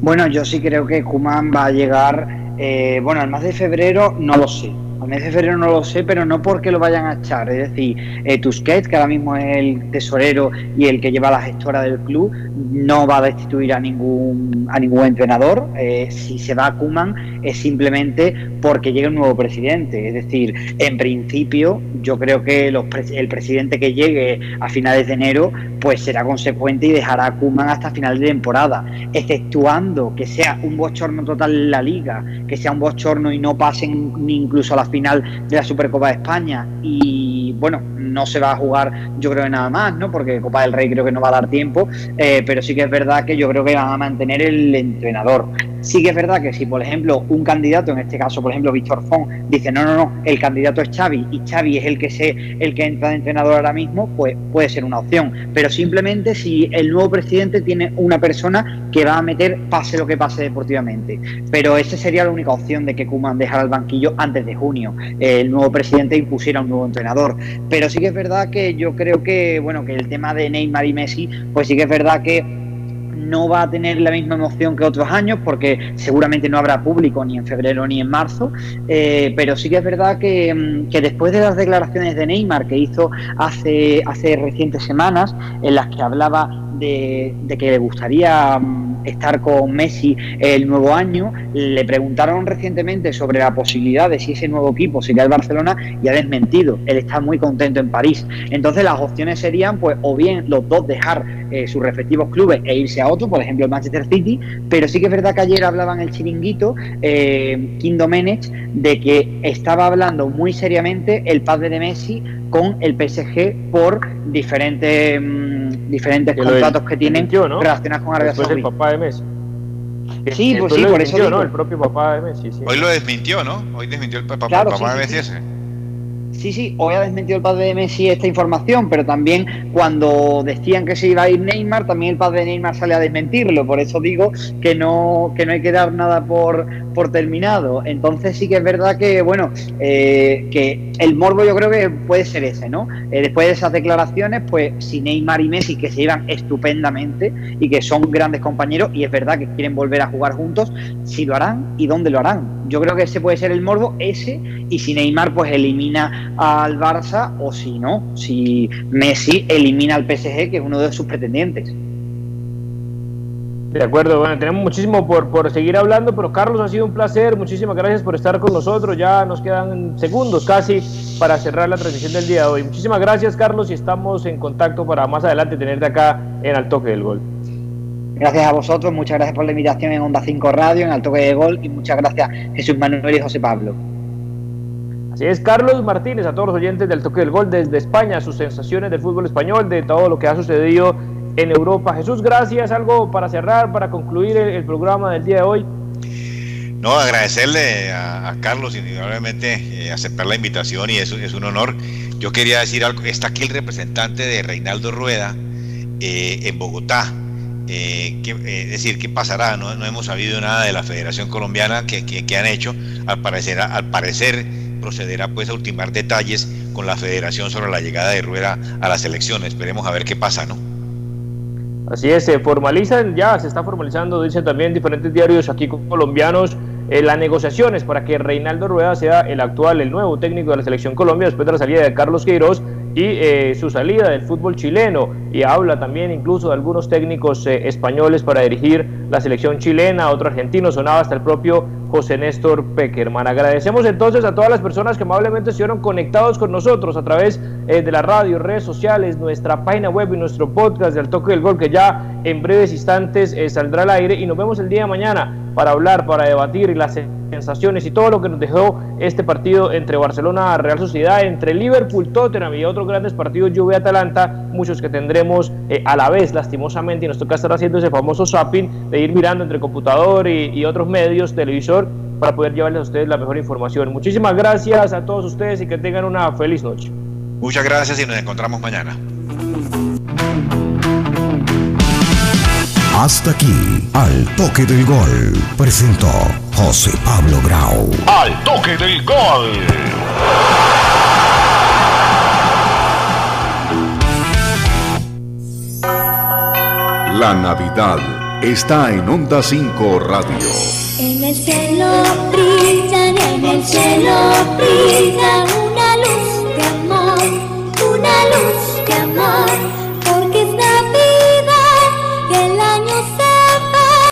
Bueno, yo sí creo que Kuman va a llegar Eh, bueno, el mes de febrero no lo sé. Al mes de febrero no lo sé, pero no porque lo vayan a echar. Es decir, eh, que ahora mismo es el tesorero y el que lleva la gestora del club, no va a destituir a ningún, a ningún entrenador. Eh, si se va a Kuman es simplemente porque llega un nuevo presidente. Es decir, en principio, yo creo que los pres- el presidente que llegue a finales de enero, pues será consecuente y dejará a Kuman hasta final de temporada, exceptuando que sea un bochorno total en la liga, que sea un bochorno y no pasen ni incluso a la final de la Supercopa de España y bueno, no se va a jugar yo creo que nada más, ¿no? Porque Copa del Rey creo que no va a dar tiempo, eh, pero sí que es verdad que yo creo que van a mantener el entrenador. Sí que es verdad que si, por ejemplo, un candidato, en este caso, por ejemplo, Víctor Font, dice, no, no, no, el candidato es Xavi y Xavi es el que sé, el que entra de entrenador ahora mismo, pues puede ser una opción. Pero simplemente si el nuevo presidente tiene una persona que va a meter pase lo que pase deportivamente. Pero esa sería la única opción de que Kuman dejara el banquillo antes de junio. eh, el nuevo presidente impusiera un nuevo entrenador. Pero sí que es verdad que yo creo que, bueno, que el tema de Neymar y Messi, pues sí que es verdad que no va a tener la misma emoción que otros años porque seguramente no habrá público ni en febrero ni en marzo, eh, pero sí que es verdad que, mm, que después de las declaraciones de Neymar que hizo hace, hace recientes semanas en las que hablaba de, de que le gustaría mm, estar con Messi el nuevo año, le preguntaron recientemente sobre la posibilidad de si ese nuevo equipo sería el Barcelona y ha desmentido, él está muy contento en París. Entonces las opciones serían pues o bien los dos dejar eh, sus respectivos clubes e irse a otro, por ejemplo el Manchester City, pero sí que es verdad que ayer hablaban el chiringuito, eh, Kim Domenech, de que estaba hablando muy seriamente el padre de Messi con el PSG por diferentes, mm, diferentes Que contratos que tienen relacionados con Arabia papá de Messi. Sí, pues sí, por eso. ¿no? El propio papá de Messi, sí. Hoy lo desmintió, ¿no? Hoy desmintió el papá, Claro, papá sí, de Messi sí. ese. Sí, sí, hoy ha desmentido el padre de Messi esta información, pero también cuando decían que se iba a ir Neymar, también el padre de Neymar sale a desmentirlo. Por eso digo que no, que no hay que dar nada por, por terminado. Entonces sí que es verdad que, bueno, eh, que el morbo yo creo que puede ser ese, ¿no? Eh, después de esas declaraciones, pues si Neymar y Messi, que se llevan estupendamente y que son grandes compañeros, y es verdad que quieren volver a jugar juntos, si lo harán y dónde lo harán. Yo creo que ese puede ser el morbo, ese, y si Neymar pues elimina al Barça, o si no, si Messi elimina al PSG, que es uno de sus pretendientes. De acuerdo, bueno, tenemos muchísimo por, por seguir hablando, pero Carlos, ha sido un placer, muchísimas gracias por estar con nosotros, ya nos quedan segundos casi para cerrar la transmisión del día de hoy. Muchísimas gracias, Carlos, y estamos en contacto para más adelante tenerte acá en Al Toque del Gol. Gracias a vosotros, muchas gracias por la invitación en Onda 5 Radio, en Al Toque de Gol, y muchas gracias Jesús Manuel y José Pablo. Así es, Carlos Martínez, a todos los oyentes del Toque del Gol desde España, sus sensaciones del fútbol español, de todo lo que ha sucedido en Europa. Jesús, gracias, algo para cerrar, para concluir el, el programa del día de hoy. No, agradecerle a, a Carlos indudablemente eh, aceptar la invitación y eso es un honor. Yo quería decir algo, está aquí el representante de Reinaldo Rueda eh, en Bogotá. Eh, que, eh, es decir, ¿qué pasará? No, no, hemos sabido nada de la Federación Colombiana que, que, han hecho. Al parecer, al parecer procederá pues a ultimar detalles con la Federación sobre la llegada de Rueda a la selección. Esperemos a ver qué pasa, ¿no? Así es, se formalizan ya, se está formalizando, dicen también diferentes diarios aquí colombianos, eh, las negociaciones para que Reinaldo Rueda sea el actual, el nuevo técnico de la selección Colombia después de la salida de Carlos Queiroz y eh, su salida del fútbol chileno. Y habla también incluso de algunos técnicos eh, españoles para dirigir la selección chilena, otro argentino, sonaba hasta el propio José Néstor Peckerman. Agradecemos entonces a todas las personas que amablemente estuvieron conectados con nosotros a través eh, de la radio, redes sociales, nuestra página web y nuestro podcast del Toque del Gol que ya en breves instantes eh, saldrá al aire y nos vemos el día de mañana para hablar, para debatir las sensaciones y todo lo que nos dejó este partido entre Barcelona, Real Sociedad, entre Liverpool, Tottenham y otros grandes partidos, Juve, Atalanta, muchos que tendremos eh, a la vez lastimosamente y nos toca estar haciendo ese famoso zapping de ir mirando entre computador y, y otros medios, televisor, para poder llevarles a ustedes la mejor información. Muchísimas gracias a todos ustedes y que tengan una feliz noche. Muchas gracias y nos encontramos mañana. Hasta aquí, al toque del gol, presentó José Pablo Grau. Al toque del gol. La Navidad está en Onda 5 Radio. En el cielo brilla, en el cielo brilla una luz de amor, una luz de amor.